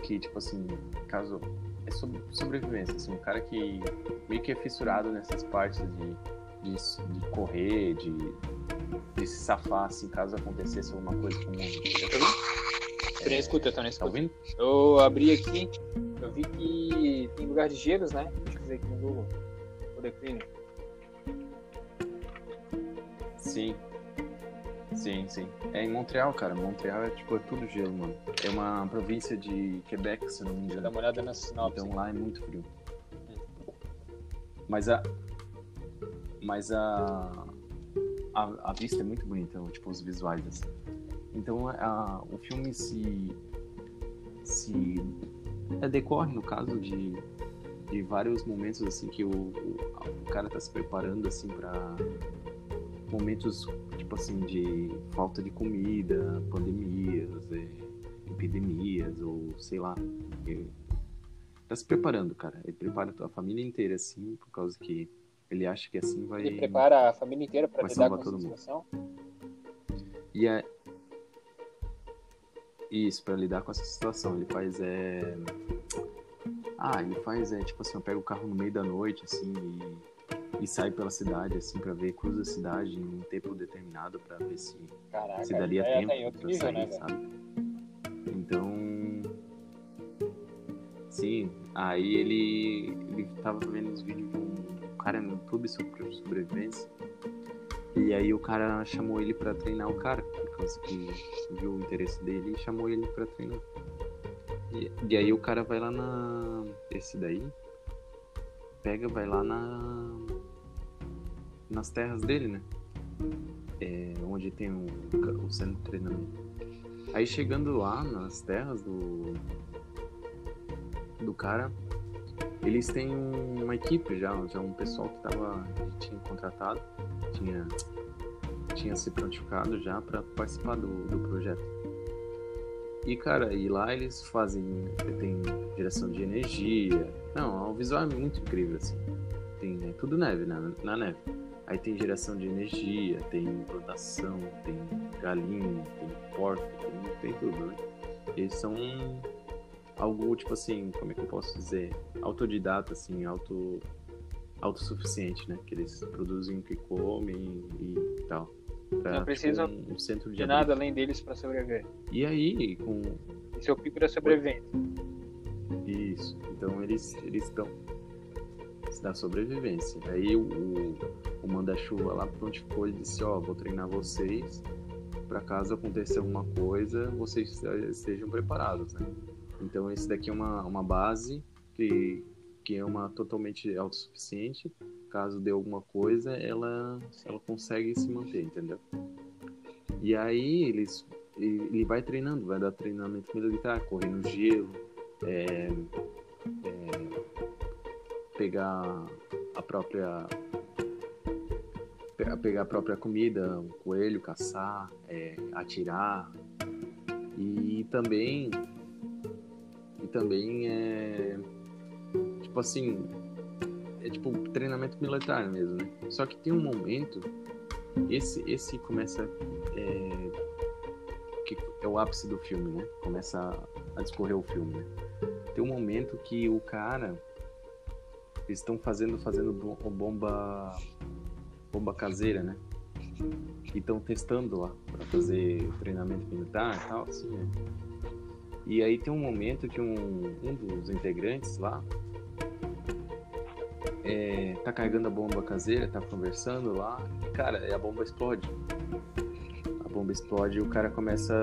que, tipo assim, caso. É sobre sobrevivência, assim, um cara que meio que é fissurado nessas partes de, de, de correr, de, de se safar, assim, caso acontecesse alguma coisa como. Eu tô nem escuta, eu tô nem Tá escuta. ouvindo? Eu abri aqui, eu vi que tem lugar de gelos, né? Pesquisei aqui no Google. O declínio. Sim. Sim, sim. É em Montreal, cara. Montreal é tipo, é tudo gelo, mano. É uma província de Quebec, se não me engano. dar uma olhada na sinopse. Então lá é muito frio. Mas a. Mas a. A, a vista é muito bonita, tipo, os visuais, assim. Então a, o filme se. se. É, decorre, no caso, de, de vários momentos, assim, que o, o, o cara tá se preparando, assim, pra momentos, tipo assim, de falta de comida, pandemias, é, epidemias, ou sei lá. é, tá se preparando, cara. Ele prepara a família inteira, assim, por causa que ele acha que assim vai. Ele prepara a família inteira pra Vai lidar com todo essa situação. E é. Isso, pra lidar com essa situação. Ele faz é. Ah, ele faz é tipo assim, eu pego o carro no meio da noite, assim, e, e sai pela cidade, assim, pra ver, cruza a cidade em um tempo determinado pra ver se, Caraca, se daria é, tempo nível, sair, né, sabe? Então. Sim, aí ele, ele tava vendo os vídeos de um no YouTube sobre sobrevivência. E aí o cara chamou ele pra treinar o cara, por causa que viu o interesse dele e chamou ele pra treinar. E, e aí o cara vai lá na. Esse daí. Pega, vai lá na. Nas terras dele, né? É, onde tem o, o centro de treinamento. Aí chegando lá nas terras do. Do cara, eles têm um- uma equipe já, já um pessoal que tava, tinha contratado, tinha, tinha se prontificado já para participar do, do projeto. E cara, e lá eles fazem, tem geração de energia. Não, o visual é muito incrível assim. Tem é tudo neve, na, na neve. Aí tem geração de energia, tem plantação, tem galinha, tem porco, tem, tem tudo, né? Eles são algo tipo assim, como é que eu posso dizer? Autodidata, assim, auto, autossuficiente, né? Que eles produzem o que comem e tal. Pra, Não precisam tipo, um, centro de De nada além deles pra sobreviver. E aí, com Esse é o pico da sobrevivência. isso, então eles eles estão da sobrevivência. Aí o, o, manda-chuva lá prontificou e disse, ó, vou treinar vocês para caso aconteça alguma coisa, vocês estejam preparados, né? Então esse daqui é uma, uma base que, que é uma totalmente autossuficiente. Caso dê alguma coisa, ela, ela consegue se manter, entendeu? E aí eles ele vai treinando, vai dar treinamento militar, correr no gelo, é, é, pegar a própria pegar a própria comida, um coelho, caçar, é, atirar e também e também é tipo assim é tipo treinamento militar mesmo, né? Só que tem um momento esse esse começa é, que é o ápice do filme, né? Começa a, a discorrer o filme. Né? Tem um momento que o cara eles estão fazendo fazendo bomba bomba caseira, né? E estão testando lá para fazer treinamento militar e tal, assim, né? E aí tem um momento que um, um dos integrantes lá é, tá carregando a bomba caseira, tá conversando lá, e, cara, a bomba explode. A bomba explode e o cara começa.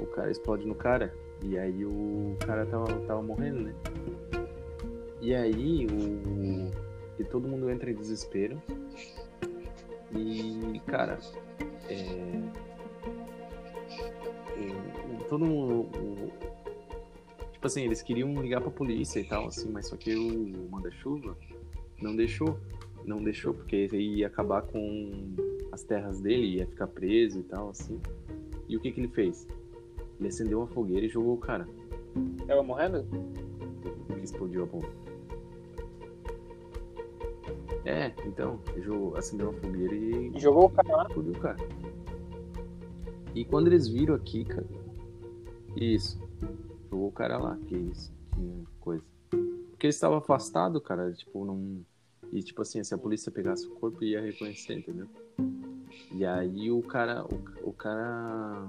O cara explode no cara. E aí o cara tava, tava morrendo, né? E aí o. E todo mundo entra em desespero. E, cara, é. Todo mundo. O, tipo assim, eles queriam ligar pra polícia e tal, assim, mas só que o manda-chuva não deixou. Não deixou, porque ia acabar com as terras dele, ia ficar preso e tal, assim. E o que que ele fez? Ele acendeu uma fogueira e jogou o cara. Tava morrendo? Que explodiu a bomba. É, então, ele acendeu uma fogueira e. E jogou o cara lá? Explodiu o cara. E quando eles viram aqui, cara. Isso. Jogou o cara lá, que isso. Que coisa. Porque ele estava afastado, cara, tipo, não. E tipo assim, se a polícia pegasse o corpo ia reconhecer, entendeu? E aí o cara. O, o cara.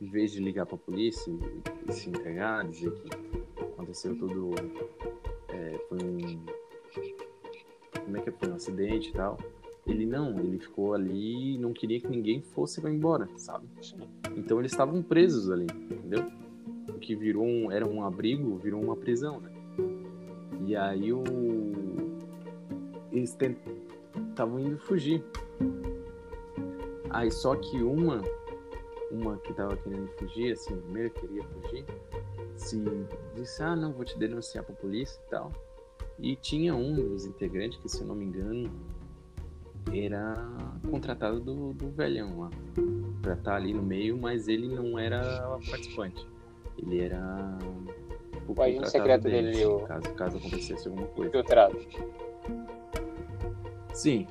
Em vez de ligar pra polícia e, se entregar, dizer que aconteceu tudo. É, foi um. Como é que foi? Um acidente e tal. Ele não, ele ficou ali e não queria que ninguém fosse embora, sabe? Então eles estavam presos ali, entendeu? O que virou um, era um abrigo, virou uma prisão, né? E aí o eles estavam indo fugir. Aí só que uma, uma que tava querendo fugir, assim, primeiro queria fugir, se disse, ah não, vou te denunciar pra polícia e tal. E tinha um dos integrantes, que se eu não me engano, era contratado do, do velhão lá. Pra estar tá ali no meio, mas ele não era participante. Ele era. O, o secreto dele, dele o... caso, caso acontecesse alguma coisa. Filtrado. Sim,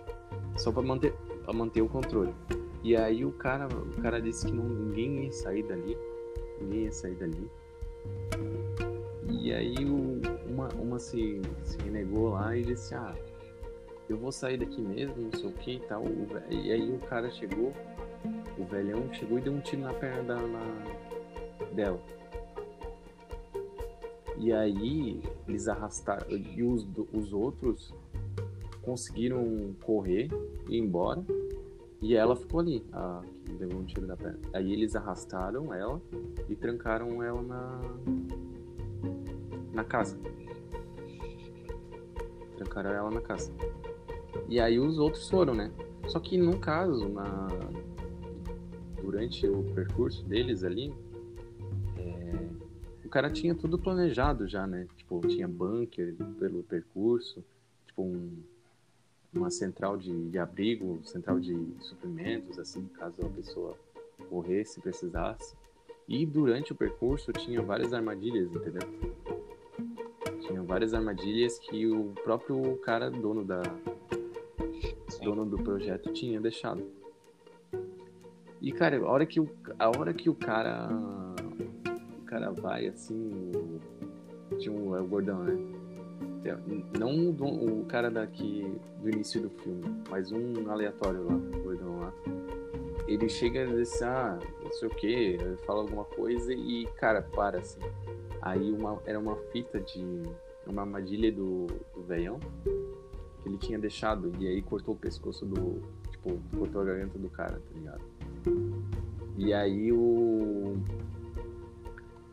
só para manter, pra manter o controle. E aí o cara, o cara disse que não, ninguém ia sair dali. Ninguém ia sair dali. E aí o, uma, uma se, se renegou lá e disse, ah, eu vou sair daqui mesmo, não sei o que e tal. E aí o cara chegou, o velhão chegou e deu um tiro na perna da, na, dela. E aí eles arrastaram. E os, os outros conseguiram correr e ir embora. E ela ficou ali, a que levou um tiro da perna. Aí eles arrastaram ela e trancaram ela na na casa. Trancaram ela na casa. E aí os outros foram, né? Só que no caso, na durante o percurso deles ali, é... o cara tinha tudo planejado já, né? Tipo, tinha bunker pelo percurso, tipo um uma central de, de abrigo, central de suprimentos, assim, caso a pessoa corresse, precisasse. E durante o percurso tinha várias armadilhas, entendeu? Tinha várias armadilhas que o próprio cara dono da dono do projeto tinha deixado. E cara, a hora que o, a hora que o cara o cara vai assim, tinha um, é o gordão, né? Não o, o cara daqui do início do filme, mas um aleatório lá, o gordão lá. Ele chega e diz ah, não sei o que, fala alguma coisa e, cara, para assim. Aí uma, era uma fita de. uma armadilha do, do veião que ele tinha deixado e aí cortou o pescoço do. Tipo, cortou a garganta do cara, tá ligado? E aí o.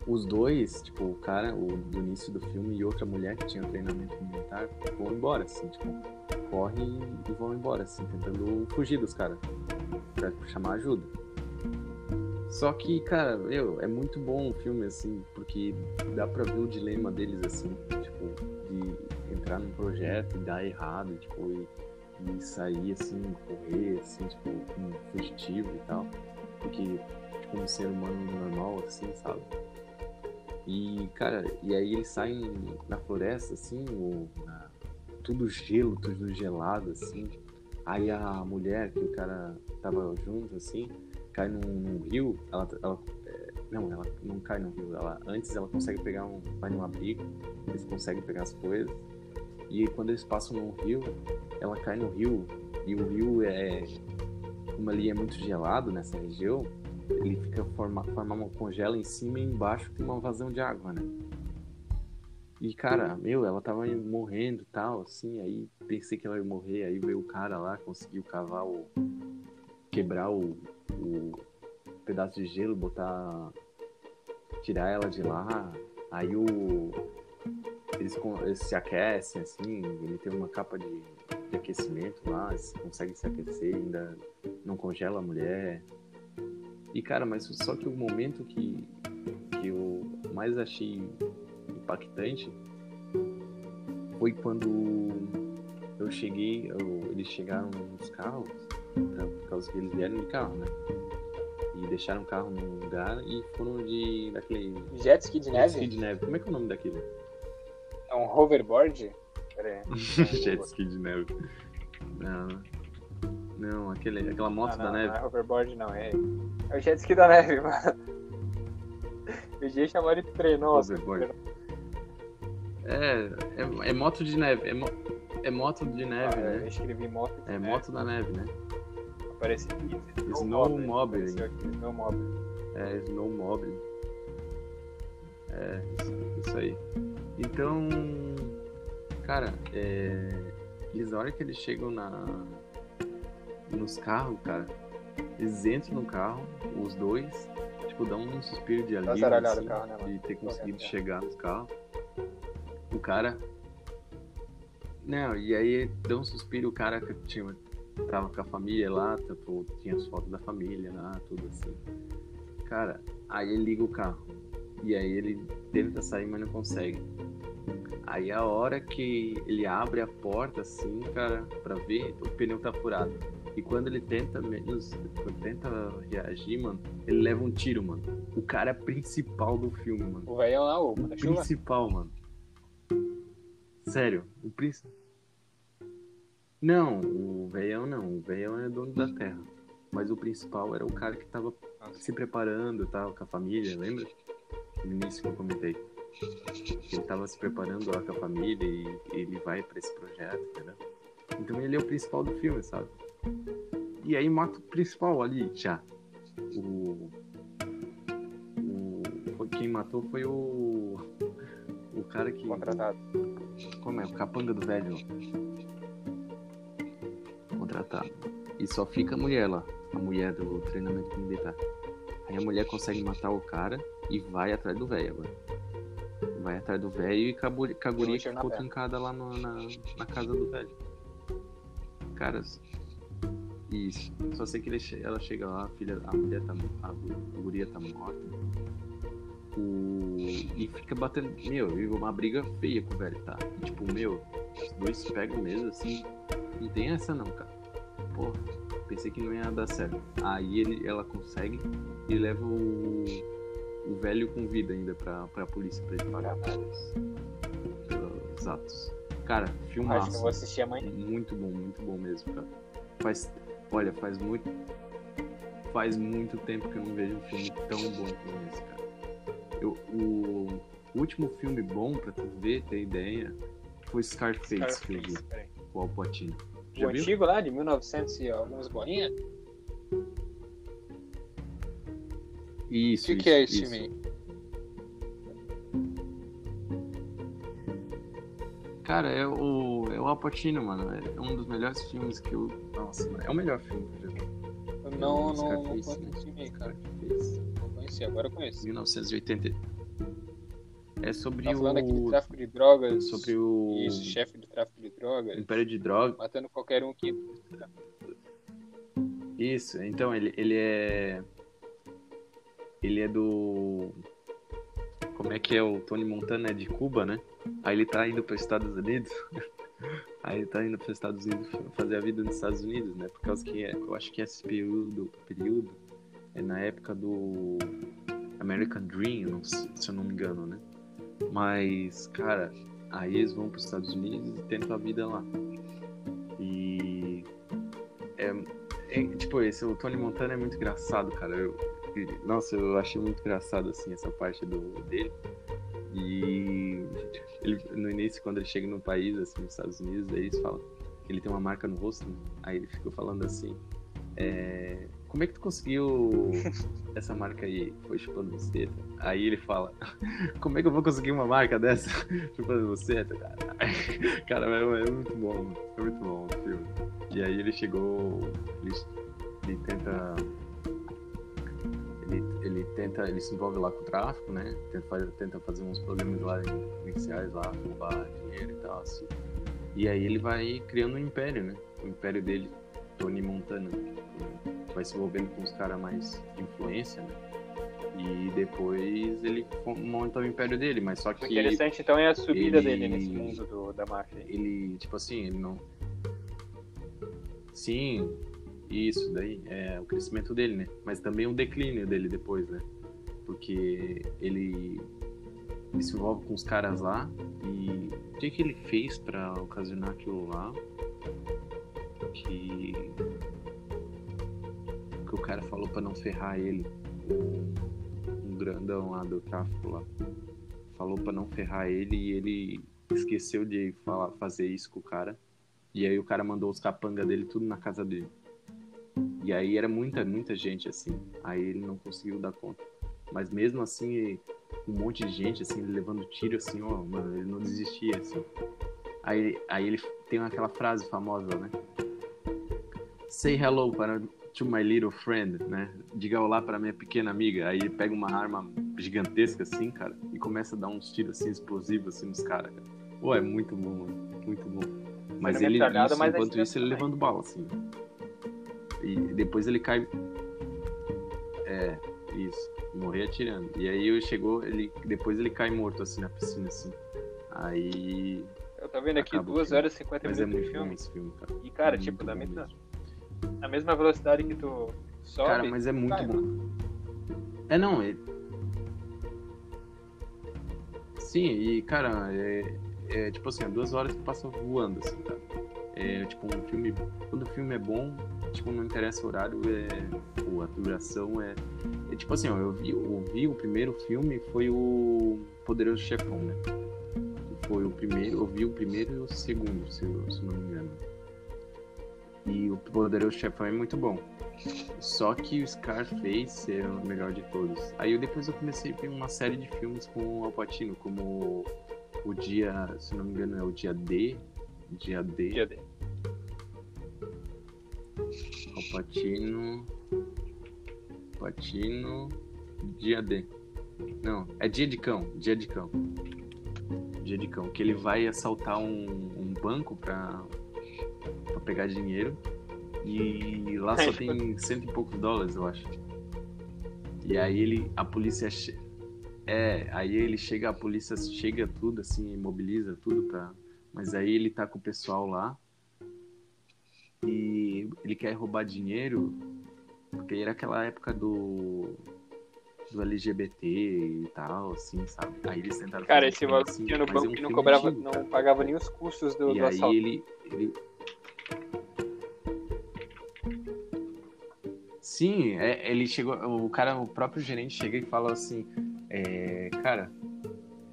Os dois, tipo, o cara, o do início do filme e outra mulher que tinha treinamento militar, vão embora, assim, tipo, corre e vão embora, assim, tentando fugir dos caras. Pra chamar ajuda. Só que, cara, meu, é muito bom o filme, assim, porque dá pra ver o dilema deles, assim, tipo, de entrar num projeto e dar errado, tipo, e, e sair, assim, correr, assim, tipo, com fugitivo e tal. Porque, tipo, um ser humano normal, assim, sabe? E, cara, e aí eles saem na floresta, assim, o, na, tudo gelo, tudo gelado, assim. Aí a mulher que o cara tava junto, assim, cai num, num rio, ela, ela é, não, ela não cai no rio, ela antes ela consegue pegar um, vai num abrigo, eles conseguem pegar as coisas. E quando eles passam no rio, ela cai no rio e o rio é como ali é muito gelado nessa região, ele fica forma, forma uma congela em cima e embaixo tem uma vazão de água, né? E cara, meu, ela tava morrendo e tal, assim, aí pensei que ela ia morrer, aí veio o cara lá, conseguiu cavar o. quebrar o, o pedaço de gelo, botar. tirar ela de lá. Aí o. Eles, eles se aquecem, assim, ele tem uma capa de, de aquecimento lá, eles conseguem se aquecer, ainda não congela a mulher. E cara, mas só que o momento que, que eu mais achei impactante foi quando eu cheguei, eu, eles chegaram nos carros, por causa que eles vieram de carro, né? E deixaram o carro num lugar e foram de daquele. Jet ski de neve? Jet ski de neve. Como é que é o nome daquele? É um hoverboard? Pera aí. Jet ski de neve. Não. Não, aquele, aquela moto não, não, da neve. Não é hoverboard, não. É, é o jet ski da neve, mano. Eu ia chamar de trem, nossa. Hoverboard. É, é, é moto de neve. É, mo, é moto de neve, Ah, né? Eu escrevi moto de É neve. moto da neve, né? Apareceu aqui. Snowmobile. Apareceu aqui, Snowmobile. É, Snowmobile. É, isso, isso aí. Então, cara, é, eles, a hora que eles chegam na, nos carros, cara, eles entram no carro, os dois, tipo, dão um suspiro de alívio, assim, carro, né, de ter conseguido é. chegar nos carros. O cara... Não, e aí deu um suspiro, o cara que tinha, tava com a família lá, tipo, tinha as fotos da família lá, tudo assim. Cara, aí ele liga o carro. E aí ele tenta sair, mas não consegue. Aí a hora que ele abre a porta, assim, cara, pra ver, o pneu tá furado. E quando ele tenta menos. Quando tenta reagir, mano, ele leva um tiro, mano. O cara principal do filme, mano. O velhão lá, o O principal, mano. Sério, o príncipe. Não, o veião não. O veião é dono da terra. Mas o principal era o cara que tava se preparando, tal, com a família, lembra? No início que eu comentei. Ele tava se preparando lá com a família e ele vai pra esse projeto, entendeu? Então ele é o principal do filme, sabe? E aí mata o principal ali, já. O. o quem matou foi o. O cara que. Contratado. Como é? O capanga do velho. Contratado. E só fica a mulher lá. A mulher do treinamento militar. Aí a mulher consegue matar o cara e vai atrás do velho agora. Vai atrás do velho e com a bu- com a guria que tiro na ficou trancada lá no- na, na casa do velho. Caras. Isso. Só sei que ele ela chega lá, a filha, a mulher tá. A, a guria tá morta. O... E fica batendo. Meu, e uma briga feia com o velho, tá? E, tipo, meu, os dois pegam mesmo assim. Não tem essa não, cara. Porra, pensei que não ia dar certo. Aí ele, ela consegue e leva o, o velho com vida ainda pra, pra polícia pra ele pagar pelos, pelos atos. Cara, Acho que eu filmaço. vou assistir amanhã. Muito bom, muito bom mesmo, cara. Faz, olha, faz muito, faz muito tempo que eu não vejo um filme tão bom como esse, cara. Eu, o último filme bom pra tu ver, ter ideia, foi Scarface, que eu vi, Scarface, com o Al Pacino. O Já viu? antigo lá, de 1900 e algumas bolinhas? Isso, O que, isso, que é esse isso. Cara, é o, é o Al Pacino, mano. É um dos melhores filmes que eu. Nossa, é o melhor filme que eu já vi. Eu Não, não, não Scarface, conheço né? cara. Não conheci, agora eu conheço. 1980. É sobre Tá falando aqui de o. tráfico de drogas. Sobre o. Isso, chefe do tráfico de drogas. Império de Droga. Matando qualquer um que. Isso, então ele, ele é. Ele é do. Como é que é? O Tony Montana é de Cuba, né? Aí ele tá indo para os Estados Unidos. Aí ele tá indo para os Estados Unidos fazer a vida nos Estados Unidos, né? Por causa que é, eu acho que esse período, período é na época do American Dream, se eu não me engano, né? Mas, cara, aí eles vão para os Estados Unidos e tentam a vida lá. E é, é, tipo, esse, o Tony Montana é muito engraçado, cara. Eu, nossa, eu achei muito engraçado, assim, essa parte do, dele. E ele, no início, quando ele chega no país, assim, nos Estados Unidos, aí eles falam que ele tem uma marca no rosto, né? Aí ele fica falando assim, é, como é que tu conseguiu essa marca aí? Foi chupando buceta. Aí ele fala, como é que eu vou conseguir uma marca dessa? chupando buceta, cara. Cara, é, é muito bom, é muito bom o filme. E aí ele chegou, ele, ele tenta, ele, ele tenta, ele se envolve lá com o tráfico, né? Tenta, fazer- tenta fazer uns problemas lá iniciais lá, roubar dinheiro e tal, assim. E aí ele vai criando um império, né? O império dele, Tony Montana, vai se envolvendo com os caras mais de influência, né? E depois ele monta o império dele, mas só O que interessante então é a subida ele- dele nesse mundo do- da máfia. ele, tipo assim, ele não. Sim, isso daí é o crescimento dele, né? Mas também o declínio dele depois, né? Porque ele, ele se envolve com os caras lá e o que, que ele fez pra ocasionar aquilo lá? Que. Cara falou pra não ferrar ele. Um, grandão lá do tráfico lá. Falou pra não ferrar ele e ele esqueceu de falar, fazer isso com o cara. E aí o cara mandou os capanga dele tudo na casa dele. E aí era muita, muita gente assim. Aí ele não conseguiu dar conta. Mas mesmo assim, um monte de gente assim, levando tiro assim, ó, mano, ele não desistia assim. Aí, aí ele tem aquela frase famosa, né? Say hello para to my little friend, né? Diga olá para minha pequena amiga. Aí ele pega uma arma gigantesca assim, cara, e começa a dar uns tiros assim explosivos assim nos caras, cara. Pô, é muito bom, mano. Muito bom. Mas Sendo ele, isso, mas a enquanto isso, ele distância levando bala, assim. E depois ele cai. É, isso. Morrer atirando. E aí ele chegou, ele. Depois ele cai morto assim na piscina, assim. Aí. Eu tô vendo aqui o 2 filme. horas e 50 Mas é minutos de muito bom filme. esse filme, cara. E cara, Muito tipo, da mesmo. Na mesma velocidade que tu sobe. Cara, mas é muito vai, bom. É, não, é... Sim, e, cara, é, é tipo assim, é duas horas que passa voando, assim, cara. É, tipo, um filme... Quando o filme é bom, tipo, não interessa o horário, é... Ou a duração é... é tipo assim, ó, eu vi, eu vi o primeiro filme, foi o Poderoso Chefão, né? Foi o primeiro, eu vi o primeiro e o segundo, se se não me engano. E o Poderoso Chefão é muito bom. Só que o Scarface é o melhor de todos. Aí eu, depois eu comecei a ver uma série de filmes com o Al Pacino, como o Dia, se não me engano, é o Dia D. Dia D. Dia dele. Al Pacino. Pacino. Dia D. Não, é Dia de Cão. Dia de Cão. Dia de Cão. Que ele vai assaltar um, um banco pra, pra pegar dinheiro. E lá só tem cento e poucos dólares, eu acho. E aí ele. A polícia. che- É, aí ele chega, a polícia chega tudo assim, imobiliza tudo pra. Mas aí ele tá com o pessoal lá. E ele quer roubar dinheiro. Porque era aquela época do. Do LGBT e tal, assim, sabe? Aí eles tentaram Cara, esse maluco assim, tinha no é banco um que não cobrava, não cara. pagava nem os custos do, E do aí assalto. ele, ele. Sim, é- ele chegou. O cara, o próprio gerente chega e fala assim: é, Cara,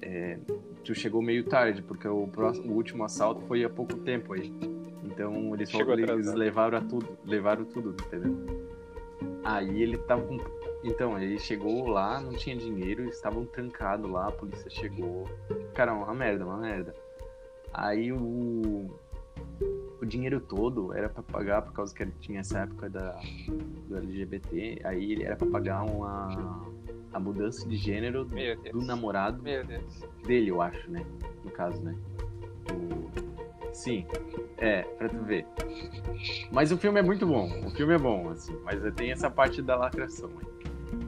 é, tu chegou meio tarde, porque o, próximo, o último assalto foi há pouco tempo aí. Então eles, Chegou eles atrasado. levaram tudo, levaram tudo, entendeu? Aí ele tava com. Então, ele chegou lá, não tinha dinheiro, eles estavam trancados lá, a polícia chegou. Cara, uma merda, uma merda. Aí o, o dinheiro todo era pra pagar, por causa que ele tinha essa época da, do LGBT, aí ele era pra pagar uma a mudança de gênero do namorado dele, eu acho, né? No caso, né? O- Sim, é, pra tu ver. Mas o filme é muito bom, o filme é bom, assim, mas tem essa parte da lacração.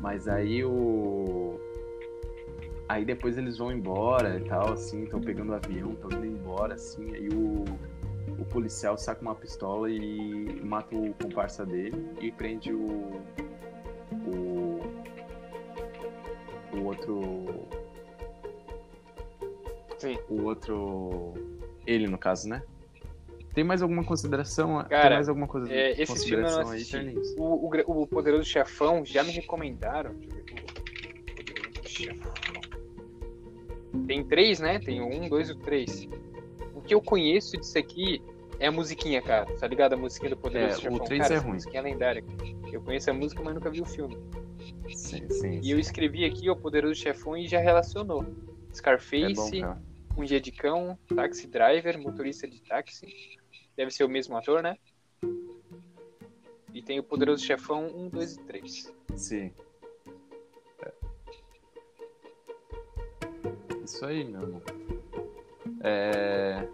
Mas aí o. Aí depois eles vão embora e tal, assim, estão pegando o avião, estão indo embora, assim, aí o, o policial saca uma pistola e mata o comparsa dele e prende o. O. O outro Sim. o outro. Ele, no caso, né? Tem mais alguma consideração? Tem Cara, mais alguma coisa É, esse filme eu não consideração aí? O, o, o Poderoso Chefão já me recomendaram. Tem três, né? Tem o um, dois e o três. O que eu conheço disso aqui é a musiquinha, cara. Tá ligado? A musiquinha do Poderoso É, o Chefão. três cara, é ruim. musiquinha é lendária. Eu conheço a música, mas nunca vi o filme. Sim, sim. E eu escrevi aqui o Poderoso Chefão e já relacionou. É bom, Scarface, um dia de cão, taxi driver, motorista de táxi. Deve ser o mesmo ator, né? E tem o Poderoso Chefão 1, 2 e 3. Sim. É. Isso aí, meu irmão. É...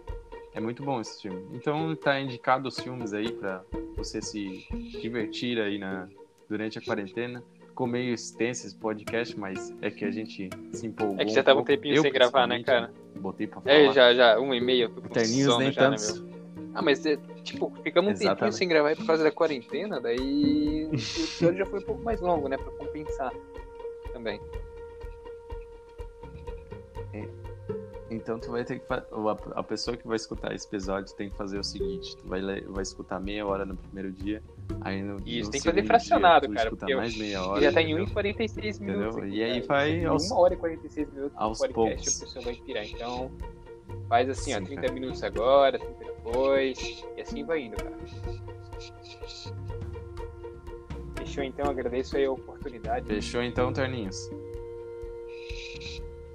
é muito bom esse filme. Então tá indicado os filmes aí pra você se divertir aí na... durante a quarentena. Ficou meio extenso esse podcast, mas é que a gente se empolgou. É que já tava um tempinho Eu, sem gravar, né, cara? Botei pra falar. É, já, já, um e meio, Terninhos nem já, né, tantos. meu? Ah, mas, é, tipo, ficamos um tempinho Exatamente. sem gravar por causa da quarentena, daí o episódio já foi um pouco mais longo, né, pra compensar também. Então tu vai ter que a, pessoa que vai escutar esse episódio tem que fazer o seguinte, tu vai, vai escutar meia hora no primeiro dia, aí no, Isso, no tem que fazer fracionado, dia, cara, porque mais meia hora. já tá em 1 entendeu? e 46 minutos. Entendeu? E aí vai aos- 1 hora e 46 minutos aos podcast, poucos. a pessoa vai pirar. Então, faz assim, ó, Sim, 30 cara. minutos agora, 30 depois, e assim vai indo, cara. Fechou, então, agradeço aí a oportunidade. Fechou então, Terninhos?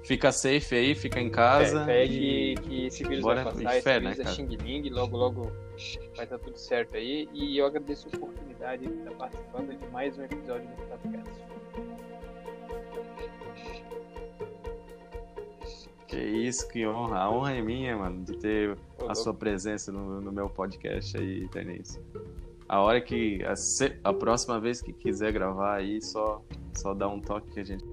Fica safe aí, fica em casa. Fé, fé e... que, que esse vírus bora vai passar, esse fé, vírus né, é? Xing Ling, logo, logo vai estar tudo certo aí. E eu agradeço a oportunidade de estar participando de mais um episódio do podcast. Que isso, que honra. A honra é minha, mano, de ter Ô, a louco. sua presença no, no meu podcast aí, Terninhos. A hora que. A, a próxima vez que quiser gravar aí, só, só dá um toque que a gente.